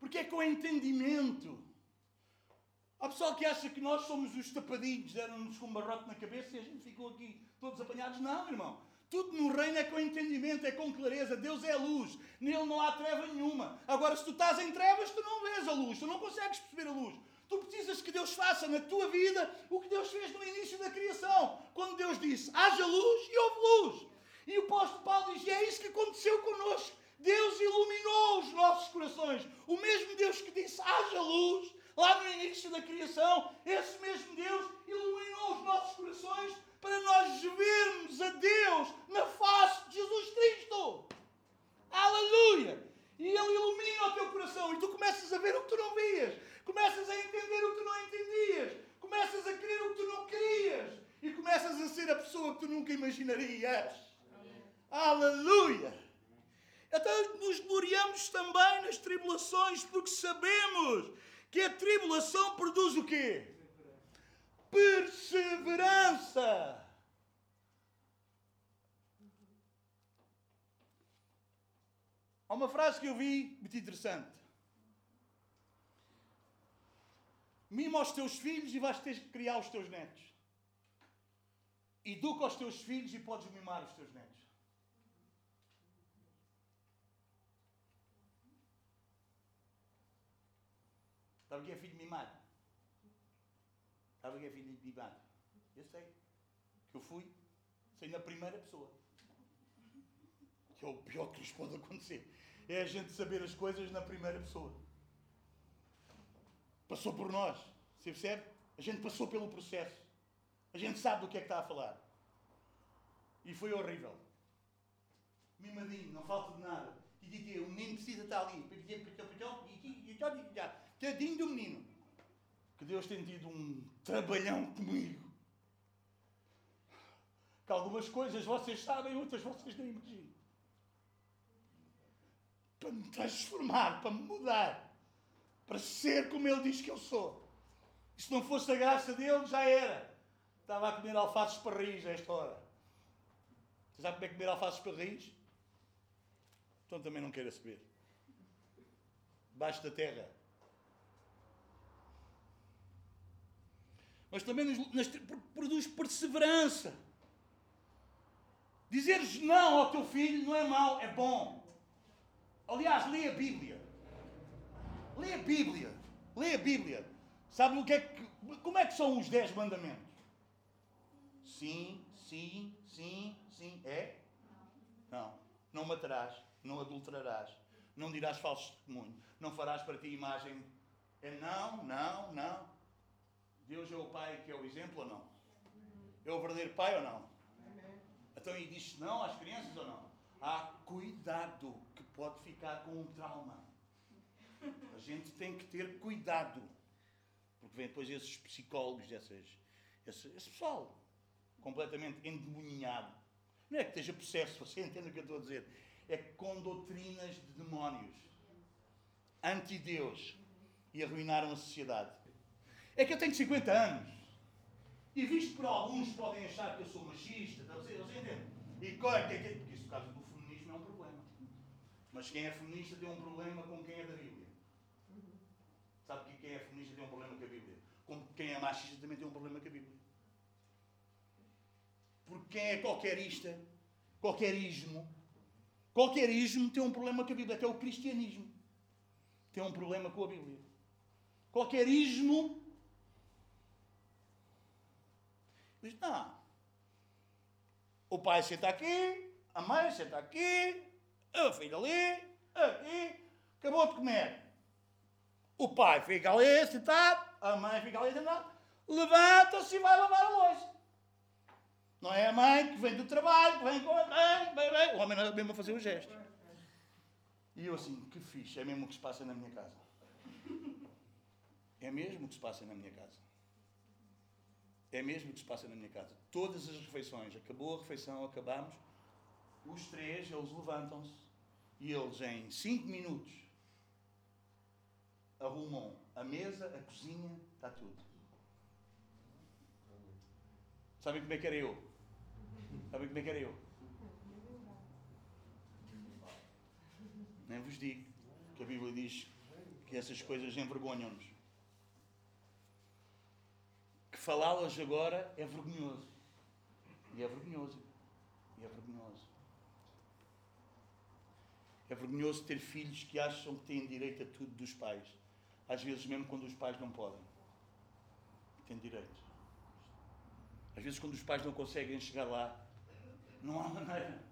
Porque é com entendimento. Há pessoal que acha que nós somos os tapadinhos, deram-nos com um barrote na cabeça e a gente ficou aqui todos apanhados. Não, irmão. Tudo no reino é com entendimento, é com clareza. Deus é luz. Nele não há treva nenhuma. Agora, se tu estás em trevas, tu não vês a luz. Tu não consegues perceber a luz. Tu precisas que Deus faça na tua vida o que Deus fez no início da criação. Quando Deus disse, haja luz e houve luz. E o apóstolo Paulo diz, e é isso que aconteceu connosco. Deus iluminou os nossos corações. O mesmo Deus que disse, haja luz, lá no início da criação, esse mesmo Deus iluminou os nossos corações para nós vermos a Deus na face de Jesus Cristo. Aleluia! E Ele ilumina o teu coração e tu começas a ver o que tu não vias, começas a entender o que tu não entendias, começas a querer o que tu não querias e começas a ser a pessoa que tu nunca imaginarias. Aleluia! Então nos gloriamos também nas tribulações porque sabemos que a tribulação produz o quê? Perseverança. Há uma frase que eu vi muito interessante. Mima aos teus filhos e vais ter que criar os teus netos. Educa os teus filhos e podes mimar os teus netos. Sabe o que é filho? Sabe o que é filho mimado? Eu sei. Que eu fui, sei na primeira pessoa. Que é o pior que nos pode acontecer. É a gente saber as coisas na primeira pessoa. Passou por nós. Você percebe? A gente passou pelo processo. A gente sabe do que é que está a falar. E foi horrível. Mimadinho, não falta de nada. E o menino precisa estar ali. Tadinho do menino. Que Deus tem tido um trabalhão comigo. Que algumas coisas vocês sabem, outras vocês nem imaginam. Para me transformar, para me mudar. Para ser como Ele diz que eu sou. E se não fosse a graça dele, já era. Estava a comer alfaces parris a esta hora. Você sabe como é comer alfaces parris? Então também não queira saber. Baixo da terra. Mas também nos, nas, produz perseverança. Dizeres não ao teu filho não é mau, é bom. Aliás, lê a Bíblia. Lê a Bíblia. Lê a Bíblia. Sabe o que é que, como é que são os dez mandamentos? Sim, sim, sim, sim. É? Não. Não matarás, não adulterarás, não dirás falso testemunho, não farás para ti imagem. É não, não, não. Deus é o Pai que é o exemplo ou não? É o verdadeiro Pai ou não? Então, e diz não às crianças ou não? Há cuidado que pode ficar com um trauma. A gente tem que ter cuidado. Porque vem depois esses psicólogos, essas, esse, esse pessoal completamente endemoniado. Não é que esteja possesso, você entende o que eu estou a dizer. É com doutrinas de demónios, anti-Deus, e arruinaram a sociedade. É que eu tenho 50 anos. E visto por alguns podem achar que eu sou machista, está a dizer, você entende? E qual é é que Porque isso, por causa do feminismo, é um problema. Mas quem é feminista tem um problema com quem é da Bíblia. Sabe que quem é feminista tem um problema com a Bíblia? Como quem é machista também tem um problema com a Bíblia. Porque quem é qualquerista, qualquerismo, qualquerismo tem um problema com a Bíblia. Até o cristianismo tem um problema com a Bíblia. Qualquerismo diz, não. O pai senta aqui, a mãe senta aqui, a filha ali, aqui, acabou de comer. O pai fica ali sentado, a mãe fica ali sentada, levanta-se e vai lavar a louça. Não é a mãe que vem do trabalho, que vem com a mãe, bem, bem. o homem não é mesmo a fazer o gesto. E eu assim, que fixe, é mesmo o que se passa na minha casa. É mesmo o que se passa na minha casa. É mesmo o que se passa na minha casa. Todas as refeições, acabou a refeição, acabamos, os três, eles levantam-se e eles em cinco minutos arrumam a mesa, a cozinha, está tudo. Sabem como é que era eu? Sabem como é que era eu? Nem vos digo que a Bíblia diz que essas coisas envergonham-nos. Falá-las agora é vergonhoso. E é vergonhoso. E é vergonhoso. É vergonhoso ter filhos que acham que têm direito a tudo dos pais. Às vezes, mesmo quando os pais não podem. Têm direito. Às vezes, quando os pais não conseguem chegar lá, não há maneira.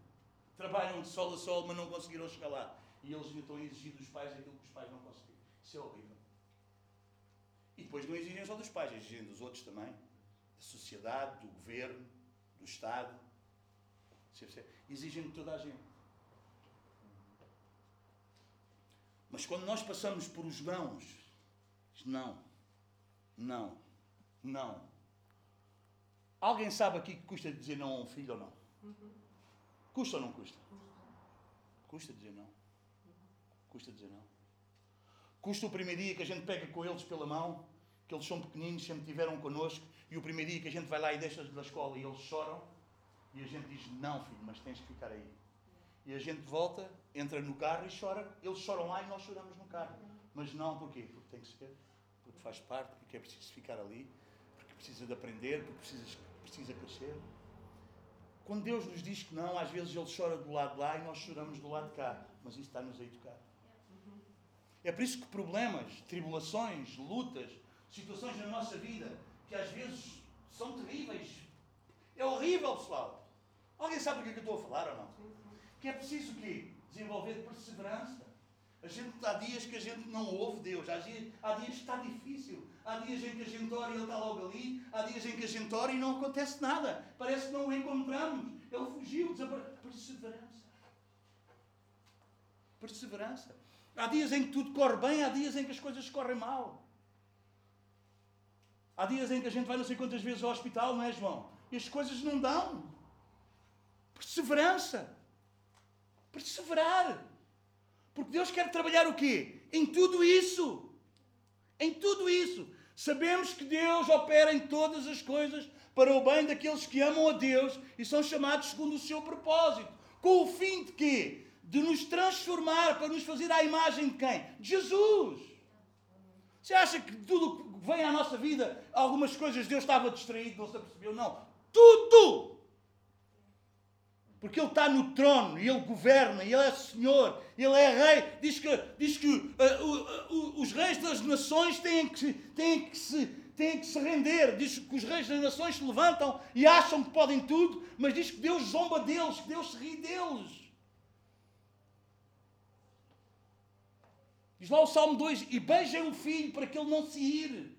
Trabalham de sol a sol, mas não conseguiram chegar lá. E eles estão a exigir dos pais aquilo que os pais não conseguiram. Isso é horrível. E depois não exigem só dos pais, exigem dos outros também. Da sociedade, do governo, do Estado. Exigem de toda a gente. Mas quando nós passamos por os nãos, não, não, não, Alguém sabe aqui que custa dizer não a um filho ou não? Custa ou não custa? Custa dizer não. Custa dizer não. Custa o primeiro dia que a gente pega com eles pela mão, que eles são pequeninos, sempre tiveram connosco, e o primeiro dia que a gente vai lá e deixa-os da escola e eles choram, e a gente diz: Não, filho, mas tens que ficar aí. E a gente volta, entra no carro e chora. Eles choram lá e nós choramos no carro. Mas não, porquê? Porque tem que ser, porque faz parte, porque é preciso ficar ali, porque precisa de aprender, porque precisa, precisa crescer. Quando Deus nos diz que não, às vezes Ele chora do lado de lá e nós choramos do lado de cá. Mas isso está-nos a educar. É por isso que problemas, tribulações, lutas, situações na nossa vida, que às vezes são terríveis. É horrível, pessoal. Alguém sabe do que, é que eu estou a falar ou não? Que é preciso quê? Desenvolver perseverança. A gente, há dias que a gente não ouve Deus, há dias, há dias que está difícil, há dias em que a gente ora e Ele está logo ali, há dias em que a gente ora e não acontece nada, parece que não o encontramos, Ele fugiu, desapareceu. Perseverança. Perseverança. Há dias em que tudo corre bem, há dias em que as coisas correm mal. Há dias em que a gente vai não sei quantas vezes ao hospital, não é, João? E as coisas não dão. Perseverança. Perseverar. Porque Deus quer trabalhar o quê? Em tudo isso. Em tudo isso. Sabemos que Deus opera em todas as coisas para o bem daqueles que amam a Deus e são chamados segundo o seu propósito. Com o fim de quê? De nos transformar para nos fazer à imagem de quem? De Jesus. Você acha que tudo que vem à nossa vida, algumas coisas Deus estava distraído, não se apercebeu? Não. Tudo! Porque Ele está no trono e Ele governa, e Ele é Senhor, Ele é Rei. Diz que, diz que uh, uh, uh, os reis das nações têm que, têm, que se, têm que se render. Diz que os reis das nações se levantam e acham que podem tudo, mas diz que Deus zomba deles, que Deus se ri deles. Diz lá o Salmo 2: E beijem o filho para que ele não se ire.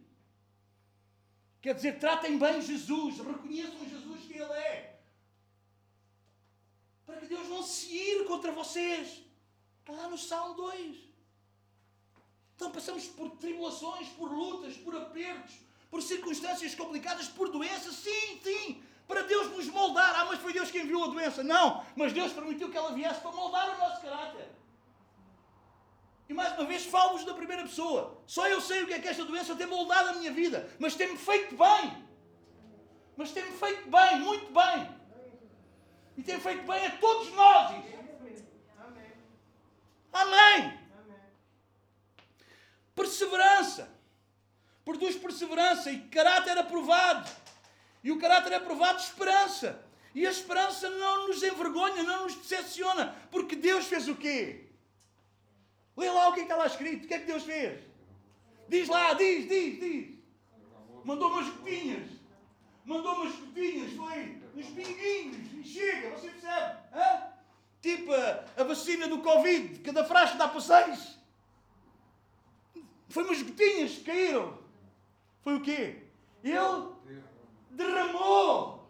Quer dizer, tratem bem Jesus, reconheçam Jesus que Ele é para que Deus não se ire contra vocês. Está lá no Salmo 2. Então passamos por tribulações, por lutas, por apertos, por circunstâncias complicadas, por doenças. Sim, sim. Para Deus nos moldar. Ah, mas foi Deus quem enviou a doença. Não. Mas Deus permitiu que ela viesse para moldar o nosso caráter. E mais uma vez falo-vos da primeira pessoa. Só eu sei o que é que esta doença tem moldado a minha vida. Mas tem-me feito bem. Mas tem-me feito bem, muito bem e tem feito bem a todos nós. Amém. Amém. Perseverança. Produz perseverança e caráter aprovado. E o caráter aprovado, esperança. E a esperança não nos envergonha, não nos decepciona. Porque Deus fez o quê? Lê lá o que é que está lá escrito. O que é que Deus fez? Diz lá, diz, diz, diz. Mandou umas gotinhas. Mandou umas gotinhas, foi nos pinguinhos, e chega, você percebe? Hã? Tipo a, a, vacina do Covid, cada frasco dá para seis. Foi umas gotinhas que caíram. Foi o quê? Ele derramou.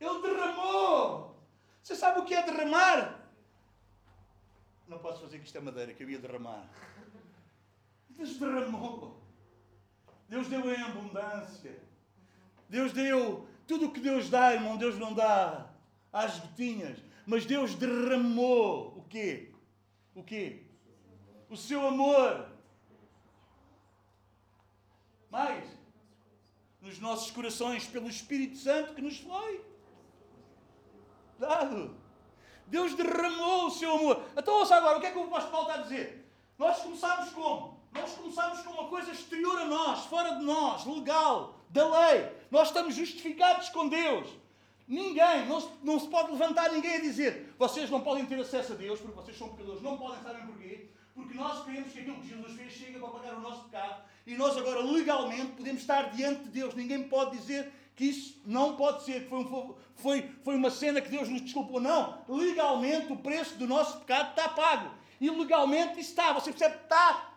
Ele derramou. Você sabe o que é derramar? Não posso fazer que isto é madeira, que eu ia derramar. Deus derramou. Deus deu em abundância. Deus deu tudo o que Deus dá, irmão, Deus não dá às gotinhas. Mas Deus derramou o quê? O quê? O seu amor. Mais. Nos nossos corações, pelo Espírito Santo que nos foi dado. Deus derramou o seu amor. Então ouça agora, o que é que o apóstolo Paulo está a dizer? Nós começámos como? Nós começámos com uma coisa exterior a nós, fora de nós, legal, da lei. Nós estamos justificados com Deus. Ninguém, não se, não se pode levantar ninguém a dizer vocês não podem ter acesso a Deus porque vocês são pecadores. Não podem, sabem porquê? Porque nós queremos que aquilo que Jesus fez chega para pagar o nosso pecado e nós agora legalmente podemos estar diante de Deus. Ninguém pode dizer que isso não pode ser, que foi, um, foi, foi uma cena que Deus nos desculpou. Não. Legalmente o preço do nosso pecado está pago. E legalmente está. Você percebe? Está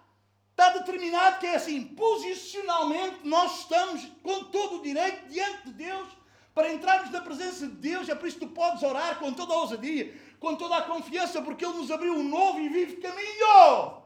Está determinado que é assim, posicionalmente nós estamos com todo o direito diante de Deus para entrarmos na presença de Deus. É por isso que tu podes orar com toda a ousadia, com toda a confiança, porque Ele nos abriu um novo e vivo caminho.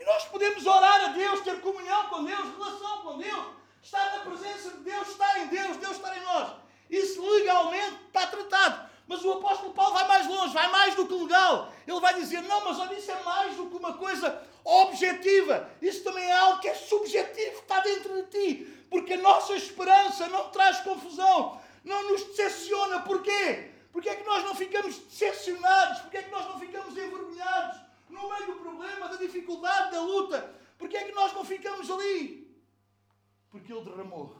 E nós podemos orar a Deus, ter comunhão com Deus, relação com Deus. Estar na presença de Deus, estar em Deus, Deus estar em nós. Isso legalmente está tratado. Mas o apóstolo Paulo vai mais longe, vai mais do que legal. Ele vai dizer: não, mas olha, isso é mais do que uma coisa objetiva. Isso também é algo que é subjetivo, que está dentro de ti. Porque a nossa esperança não traz confusão, não nos decepciona. Porquê? Porque é que nós não ficamos decepcionados? Porque é que nós não ficamos envergonhados no meio do problema, da dificuldade, da luta? Porque é que nós não ficamos ali? Porque Ele derramou.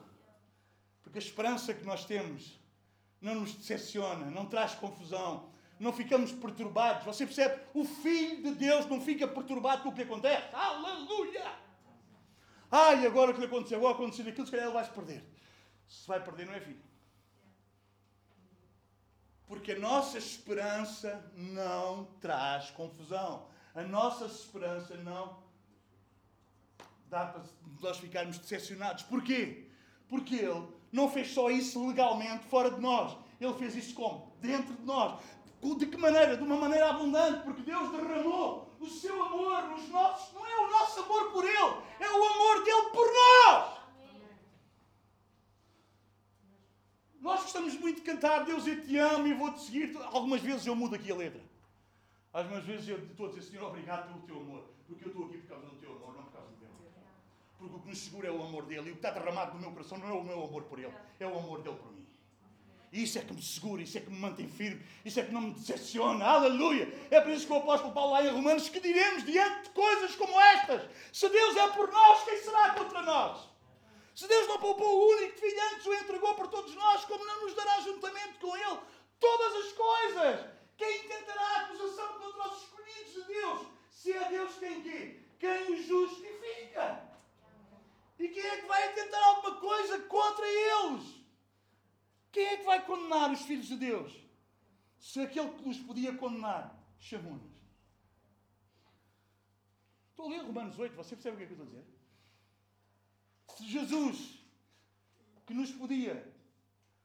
Porque a esperança que nós temos não nos decepciona, não traz confusão, não ficamos perturbados. Você percebe? O Filho de Deus não fica perturbado com o que acontece. Aleluia! Ai, agora o que lhe aconteceu? Agora aconteceu aquilo, se calhar ele vai se perder. Se vai perder, não é filho. Porque a nossa esperança não traz confusão. A nossa esperança não dá para nós ficarmos decepcionados. Porquê? Porque Ele não fez só isso legalmente fora de nós. Ele fez isso como? Dentro de nós. De que maneira? De uma maneira abundante, porque Deus derramou o seu amor nos nossos. Não é o nosso amor por Ele, é o amor dele por nós. Nós gostamos muito de cantar Deus eu te amo e vou-te seguir. Algumas vezes eu mudo aqui a letra. Algumas vezes eu estou a dizer, Senhor, obrigado pelo teu amor, porque eu estou aqui por causa do teu amor, não por causa do teu amor. Porque o que nos segura é o amor dele e o que está derramado no meu coração não é o meu amor por ele, é o amor dele por mim. E isso é que me segura, isso é que me mantém firme, isso é que não me decepciona. Aleluia! É por isso que o apóstolo Paulo lá em Romanos que diremos diante de coisas como estas: se Deus é por nós, quem será contra nós? Se Deus não poupou o único filho antes, o entregou por todos nós, como não nos dará juntamente com ele todas as coisas? Quem intentará acusação contra os escolhidos de Deus? Se é Deus quem? Quem os justifica. E quem é que vai tentar alguma coisa contra eles? Quem é que vai condenar os filhos de Deus? Se aquele que os podia condenar chamou-nos. Estou a ler Romanos 8, você percebe o que é que eu estou a dizer? Se Jesus, que nos podia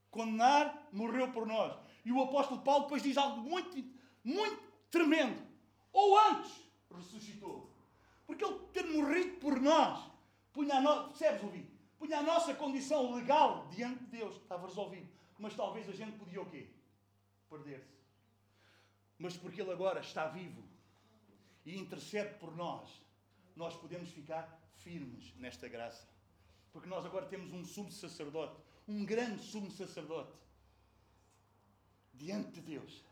condenar, morreu por nós. E o apóstolo Paulo depois diz algo muito, muito tremendo. Ou antes, ressuscitou. Porque ele ter morrido por nós, punha a no... percebes, ouvi? Punha a nossa condição legal diante de Deus. Estava resolvido. Mas talvez a gente podia o quê? Perder-se. Mas porque ele agora está vivo e intercede por nós, nós podemos ficar firmes nesta graça. Porque nós agora temos um sumo sacerdote, um grande sumo sacerdote, diante de Deus,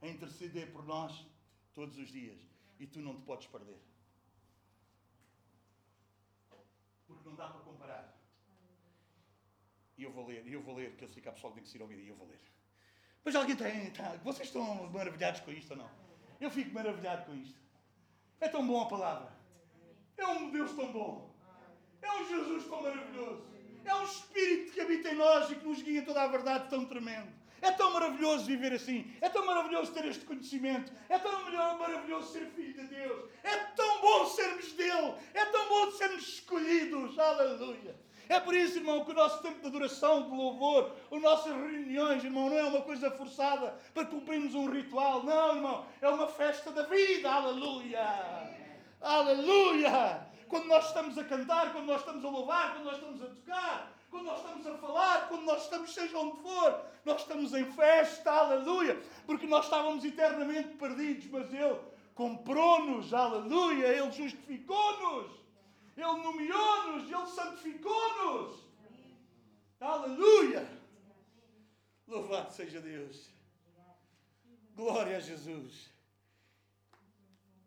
a interceder por nós todos os dias. E tu não te podes perder. Porque não dá para comparar. E eu vou ler, e eu vou ler, que eu sei que há pessoal que tem que se ir ouvir, e eu vou ler. Mas alguém tem, tá, vocês estão maravilhados com isto ou não? Eu fico maravilhado com isto. É tão bom a palavra. É um Deus tão bom. É um Jesus tão maravilhoso. É um Espírito que habita em nós e que nos guia toda a verdade tão tremendo. É tão maravilhoso viver assim. É tão maravilhoso ter este conhecimento. É tão maravilhoso ser filho de Deus. É tão bom sermos dele. É tão bom sermos escolhidos. Aleluia. É por isso, irmão, que o nosso tempo de adoração, de louvor, as nossas reuniões, irmão, não é uma coisa forçada para cumprirmos um ritual. Não, irmão, é uma festa da vida. Aleluia! Aleluia! Quando nós estamos a cantar, quando nós estamos a louvar, quando nós estamos a tocar, quando nós estamos a falar, quando nós estamos, seja onde for, nós estamos em festa, aleluia, porque nós estávamos eternamente perdidos, mas Ele comprou-nos, aleluia, Ele justificou-nos, Ele nomeou-nos, Ele santificou-nos, aleluia. Louvado seja Deus, glória a Jesus.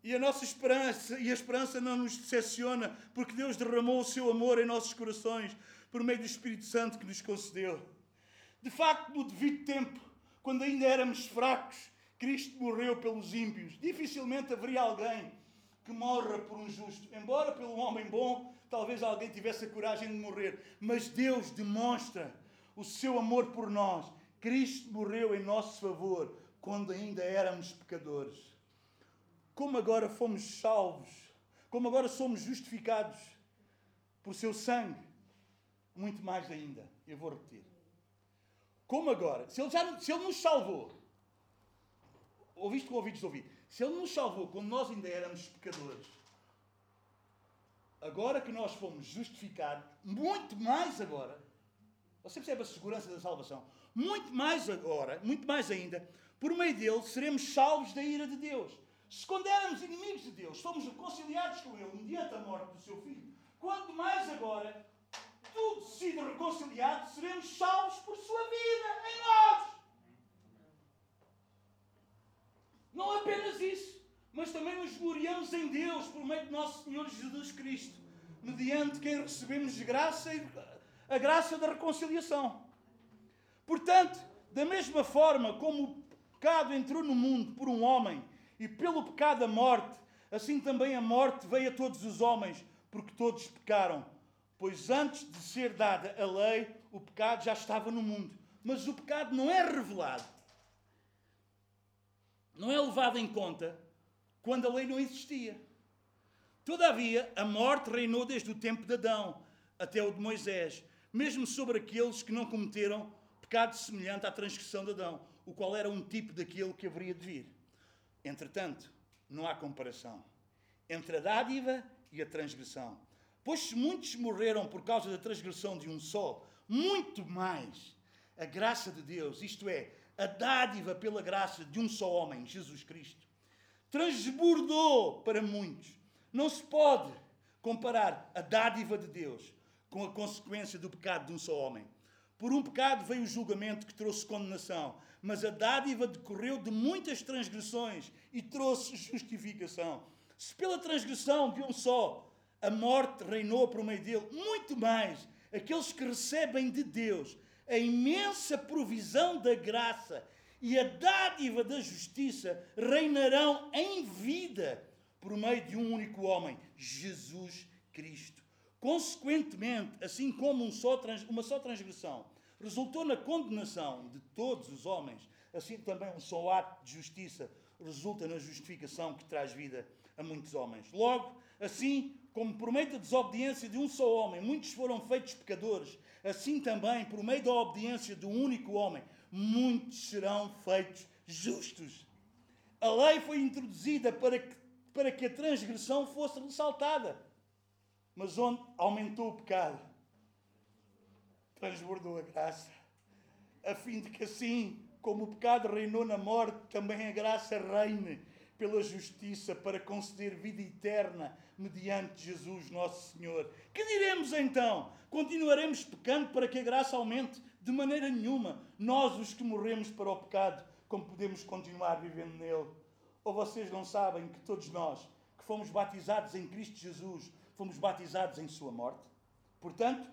E a nossa esperança, e a esperança não nos decepciona, porque Deus derramou o seu amor em nossos corações por meio do Espírito Santo que nos concedeu. De facto, no devido tempo, quando ainda éramos fracos, Cristo morreu pelos ímpios. Dificilmente haveria alguém que morra por um justo. Embora pelo homem bom, talvez alguém tivesse a coragem de morrer. Mas Deus demonstra o seu amor por nós. Cristo morreu em nosso favor quando ainda éramos pecadores como agora fomos salvos, como agora somos justificados por seu sangue, muito mais ainda, eu vou repetir. Como agora, se ele, já, se ele nos salvou, ouviste com ouvidos ouvir, se ele nos salvou quando nós ainda éramos pecadores, agora que nós fomos justificados, muito mais agora, você percebe a segurança da salvação? Muito mais agora, muito mais ainda, por meio dele seremos salvos da ira de Deus. Se quando éramos inimigos de Deus, fomos reconciliados com Ele mediante a morte do seu Filho, quanto mais agora, tudo sido reconciliado, seremos salvos por sua vida em nós. Não apenas isso, mas também nos gloriamos em Deus por meio de nosso Senhor Jesus Cristo, mediante quem recebemos graça e a graça da reconciliação. Portanto, da mesma forma como o pecado entrou no mundo por um homem e pelo pecado a morte, assim também a morte veio a todos os homens, porque todos pecaram. Pois antes de ser dada a lei, o pecado já estava no mundo. Mas o pecado não é revelado, não é levado em conta quando a lei não existia. Todavia, a morte reinou desde o tempo de Adão até o de Moisés, mesmo sobre aqueles que não cometeram pecado semelhante à transgressão de Adão, o qual era um tipo daquele que haveria de vir. Entretanto, não há comparação entre a dádiva e a transgressão. Pois se muitos morreram por causa da transgressão de um só, muito mais a graça de Deus, isto é, a dádiva pela graça de um só homem, Jesus Cristo, transbordou para muitos. Não se pode comparar a dádiva de Deus com a consequência do pecado de um só homem. Por um pecado veio o julgamento que trouxe condenação, mas a dádiva decorreu de muitas transgressões e trouxe justificação. Se pela transgressão de um só a morte reinou por meio dele, muito mais aqueles que recebem de Deus a imensa provisão da graça e a dádiva da justiça reinarão em vida por meio de um único homem, Jesus Cristo. Consequentemente, assim como um só, uma só transgressão resultou na condenação de todos os homens, assim também um só ato de justiça resulta na justificação que traz vida a muitos homens. Logo, assim como por meio da desobediência de um só homem muitos foram feitos pecadores, assim também por meio da obediência de um único homem muitos serão feitos justos. A lei foi introduzida para que, para que a transgressão fosse ressaltada mas onde aumentou o pecado, transbordou a graça, a fim de que assim como o pecado reinou na morte, também a graça reine pela justiça para conceder vida eterna mediante Jesus nosso Senhor. Que diremos então? Continuaremos pecando para que a graça aumente? De maneira nenhuma. Nós, os que morremos para o pecado, como podemos continuar vivendo nele? Ou vocês não sabem que todos nós, que fomos batizados em Cristo Jesus, fomos batizados em sua morte. Portanto,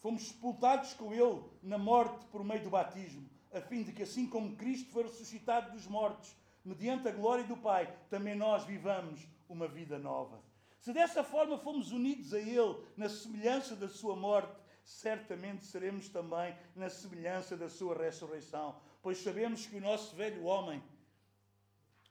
fomos sepultados com ele na morte por meio do batismo, a fim de que, assim como Cristo foi ressuscitado dos mortos, mediante a glória do Pai, também nós vivamos uma vida nova. Se dessa forma fomos unidos a Ele na semelhança da Sua morte, certamente seremos também na semelhança da Sua ressurreição, pois sabemos que o nosso velho homem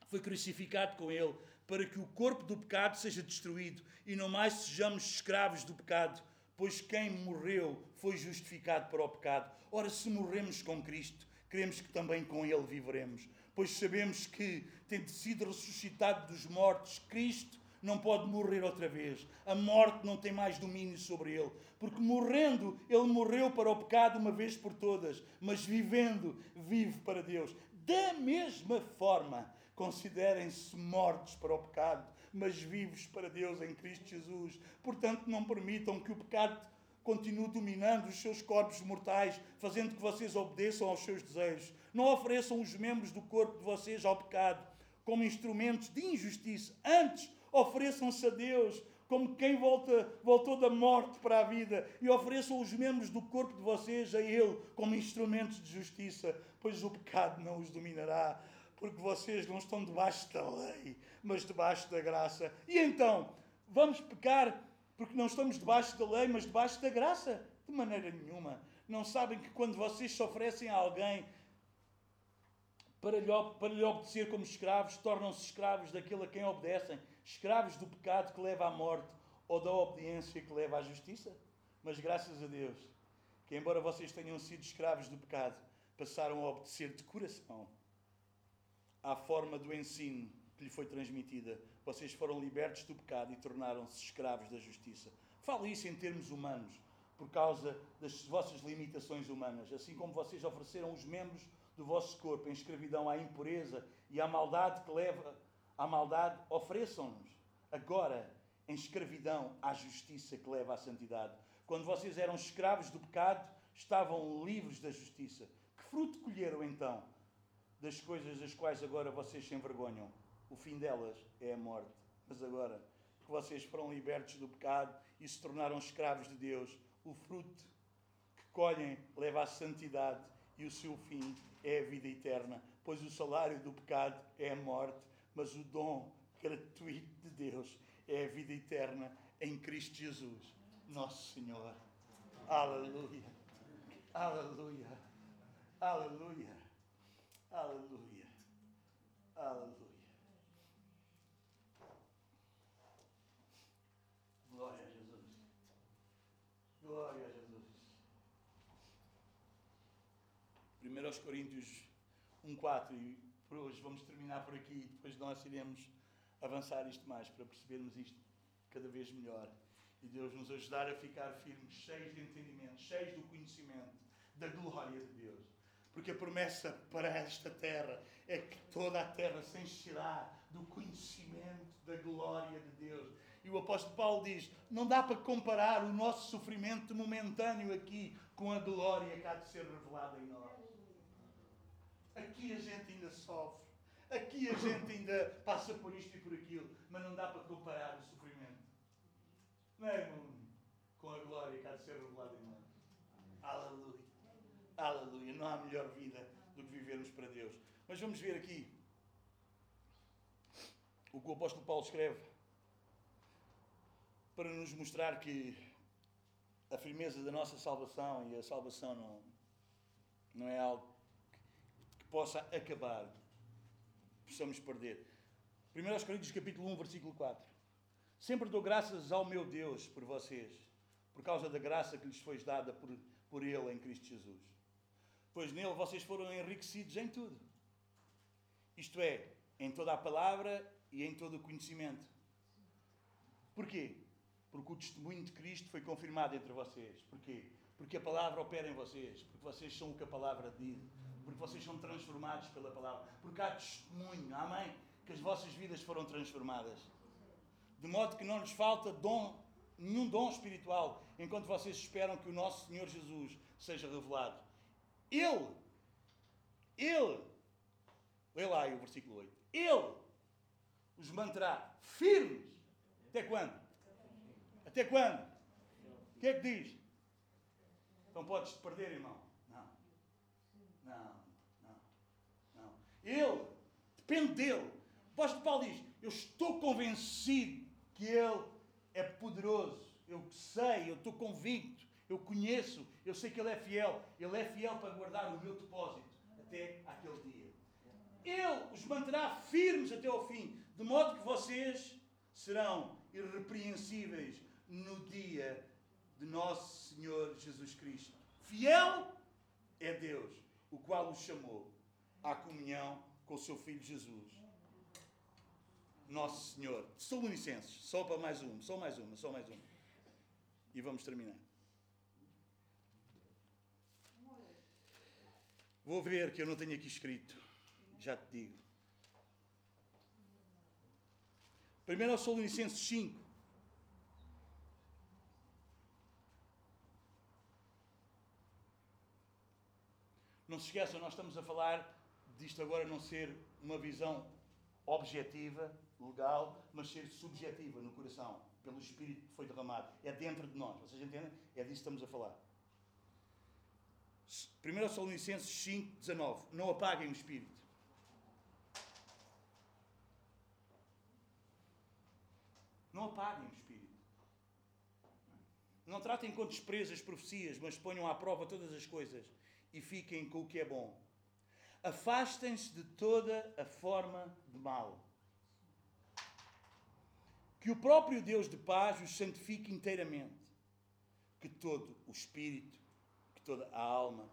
foi crucificado com Ele para que o corpo do pecado seja destruído e não mais sejamos escravos do pecado, pois quem morreu foi justificado para o pecado. Ora, se morremos com Cristo, queremos que também com Ele viveremos, pois sabemos que, tendo sido ressuscitado dos mortos, Cristo não pode morrer outra vez. A morte não tem mais domínio sobre ele, porque morrendo, ele morreu para o pecado uma vez por todas, mas vivendo, vive para Deus. Da mesma forma, Considerem-se mortos para o pecado, mas vivos para Deus em Cristo Jesus. Portanto, não permitam que o pecado continue dominando os seus corpos mortais, fazendo que vocês obedeçam aos seus desejos. Não ofereçam os membros do corpo de vocês ao pecado como instrumentos de injustiça. Antes, ofereçam-se a Deus como quem volta, voltou da morte para a vida, e ofereçam os membros do corpo de vocês a Ele como instrumentos de justiça, pois o pecado não os dominará porque vocês não estão debaixo da lei, mas debaixo da graça. E então, vamos pecar porque não estamos debaixo da lei, mas debaixo da graça? De maneira nenhuma. Não sabem que quando vocês se oferecem a alguém para lhe, para lhe obedecer como escravos, tornam-se escravos daquele a quem obedecem, escravos do pecado que leva à morte ou da obediência que leva à justiça? Mas graças a Deus, que embora vocês tenham sido escravos do pecado, passaram a obedecer de coração à forma do ensino que lhe foi transmitida. Vocês foram libertos do pecado e tornaram-se escravos da justiça. Falo isso em termos humanos, por causa das vossas limitações humanas. Assim como vocês ofereceram os membros do vosso corpo em escravidão à impureza e à maldade que leva à maldade, ofereçam-nos agora em escravidão à justiça que leva à santidade. Quando vocês eram escravos do pecado, estavam livres da justiça. Que fruto colheram então das coisas das quais agora vocês se envergonham? O fim delas é a morte. Mas agora que vocês foram libertos do pecado e se tornaram escravos de Deus, o fruto que colhem leva à santidade e o seu fim é a vida eterna, pois o salário do pecado é a morte, mas o dom gratuito de Deus é a vida eterna em Cristo Jesus, nosso Senhor. Aleluia. Aleluia. Aleluia. Aleluia. Aleluia. Glória a Jesus. Glória a Jesus. 1 Coríntios 1,4 e por hoje vamos terminar por aqui. Depois nós iremos avançar isto mais para percebermos isto cada vez melhor. E Deus nos ajudar a ficar firmes, cheios de entendimento, cheios do conhecimento da glória de Deus. Porque a promessa para esta terra é que toda a terra se encherá do conhecimento da glória de Deus. E o apóstolo Paulo diz: não dá para comparar o nosso sofrimento momentâneo aqui com a glória que há de ser revelada em nós. Aqui a gente ainda sofre, aqui a gente ainda passa por isto e por aquilo, mas não dá para comparar o sofrimento. Não é, irmão? Com a glória que há de ser revelada em nós. Aleluia. Aleluia. Não há melhor vida do que vivermos para Deus. Mas vamos ver aqui o que o apóstolo Paulo escreve para nos mostrar que a firmeza da nossa salvação e a salvação não, não é algo que possa acabar, possamos perder. 1 Coríntios capítulo 1, versículo 4. Sempre dou graças ao meu Deus por vocês, por causa da graça que lhes foi dada por, por Ele em Cristo Jesus. Pois nele vocês foram enriquecidos em tudo. Isto é, em toda a palavra e em todo o conhecimento. Porquê? Porque o testemunho de Cristo foi confirmado entre vocês. Porquê? Porque a palavra opera em vocês. Porque vocês são o que a palavra diz. Porque vocês são transformados pela palavra. Porque há testemunho, amém? Que as vossas vidas foram transformadas. De modo que não lhes falta dom, nenhum dom espiritual, enquanto vocês esperam que o nosso Senhor Jesus seja revelado. Ele, Ele, lê lá aí o versículo 8. Ele os manterá firmes. Até quando? Até quando? O que é que diz? Então podes te perder, irmão. Não. Não, não, não. Ele, depende dele. O apóstolo Paulo diz: Eu estou convencido que ele é poderoso. Eu sei, eu estou convicto, eu conheço, eu sei que ele é fiel. Ele é fiel para guardar o meu depósito até aquele dia. Ele os manterá firmes até ao fim, de modo que vocês serão irrepreensíveis no dia de nosso Senhor Jesus Cristo. Fiel é Deus, o qual os chamou à comunhão com o seu Filho Jesus. Nosso Senhor. Salonicenses, só para mais uma, só mais uma, só mais uma. E vamos terminar. Vou ver que eu não tenho aqui escrito. Já te digo. 1 Salonicenses 5. Não se esqueçam, nós estamos a falar disto agora não ser uma visão objetiva, legal, mas ser subjetiva no coração, pelo Espírito que foi derramado. É dentro de nós. Vocês entendem? É disso que estamos a falar. 1 Salonicenses 5, 19. Não apaguem o Espírito. Não apaguem o Espírito. Não tratem com desprezo as profecias, mas ponham à prova todas as coisas e fiquem com o que é bom. Afastem-se de toda a forma de mal. Que o próprio Deus de paz os santifique inteiramente. Que todo o espírito, que toda a alma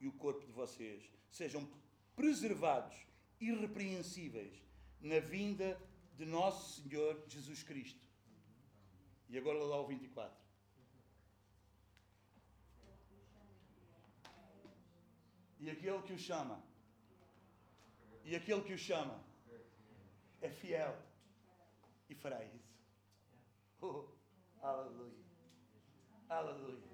e o corpo de vocês sejam preservados, irrepreensíveis, na vinda de nosso Senhor Jesus Cristo. E agora lá o 24. E aquele que o chama, e aquele que o chama, é fiel e fará isso. Oh, aleluia. Aleluia.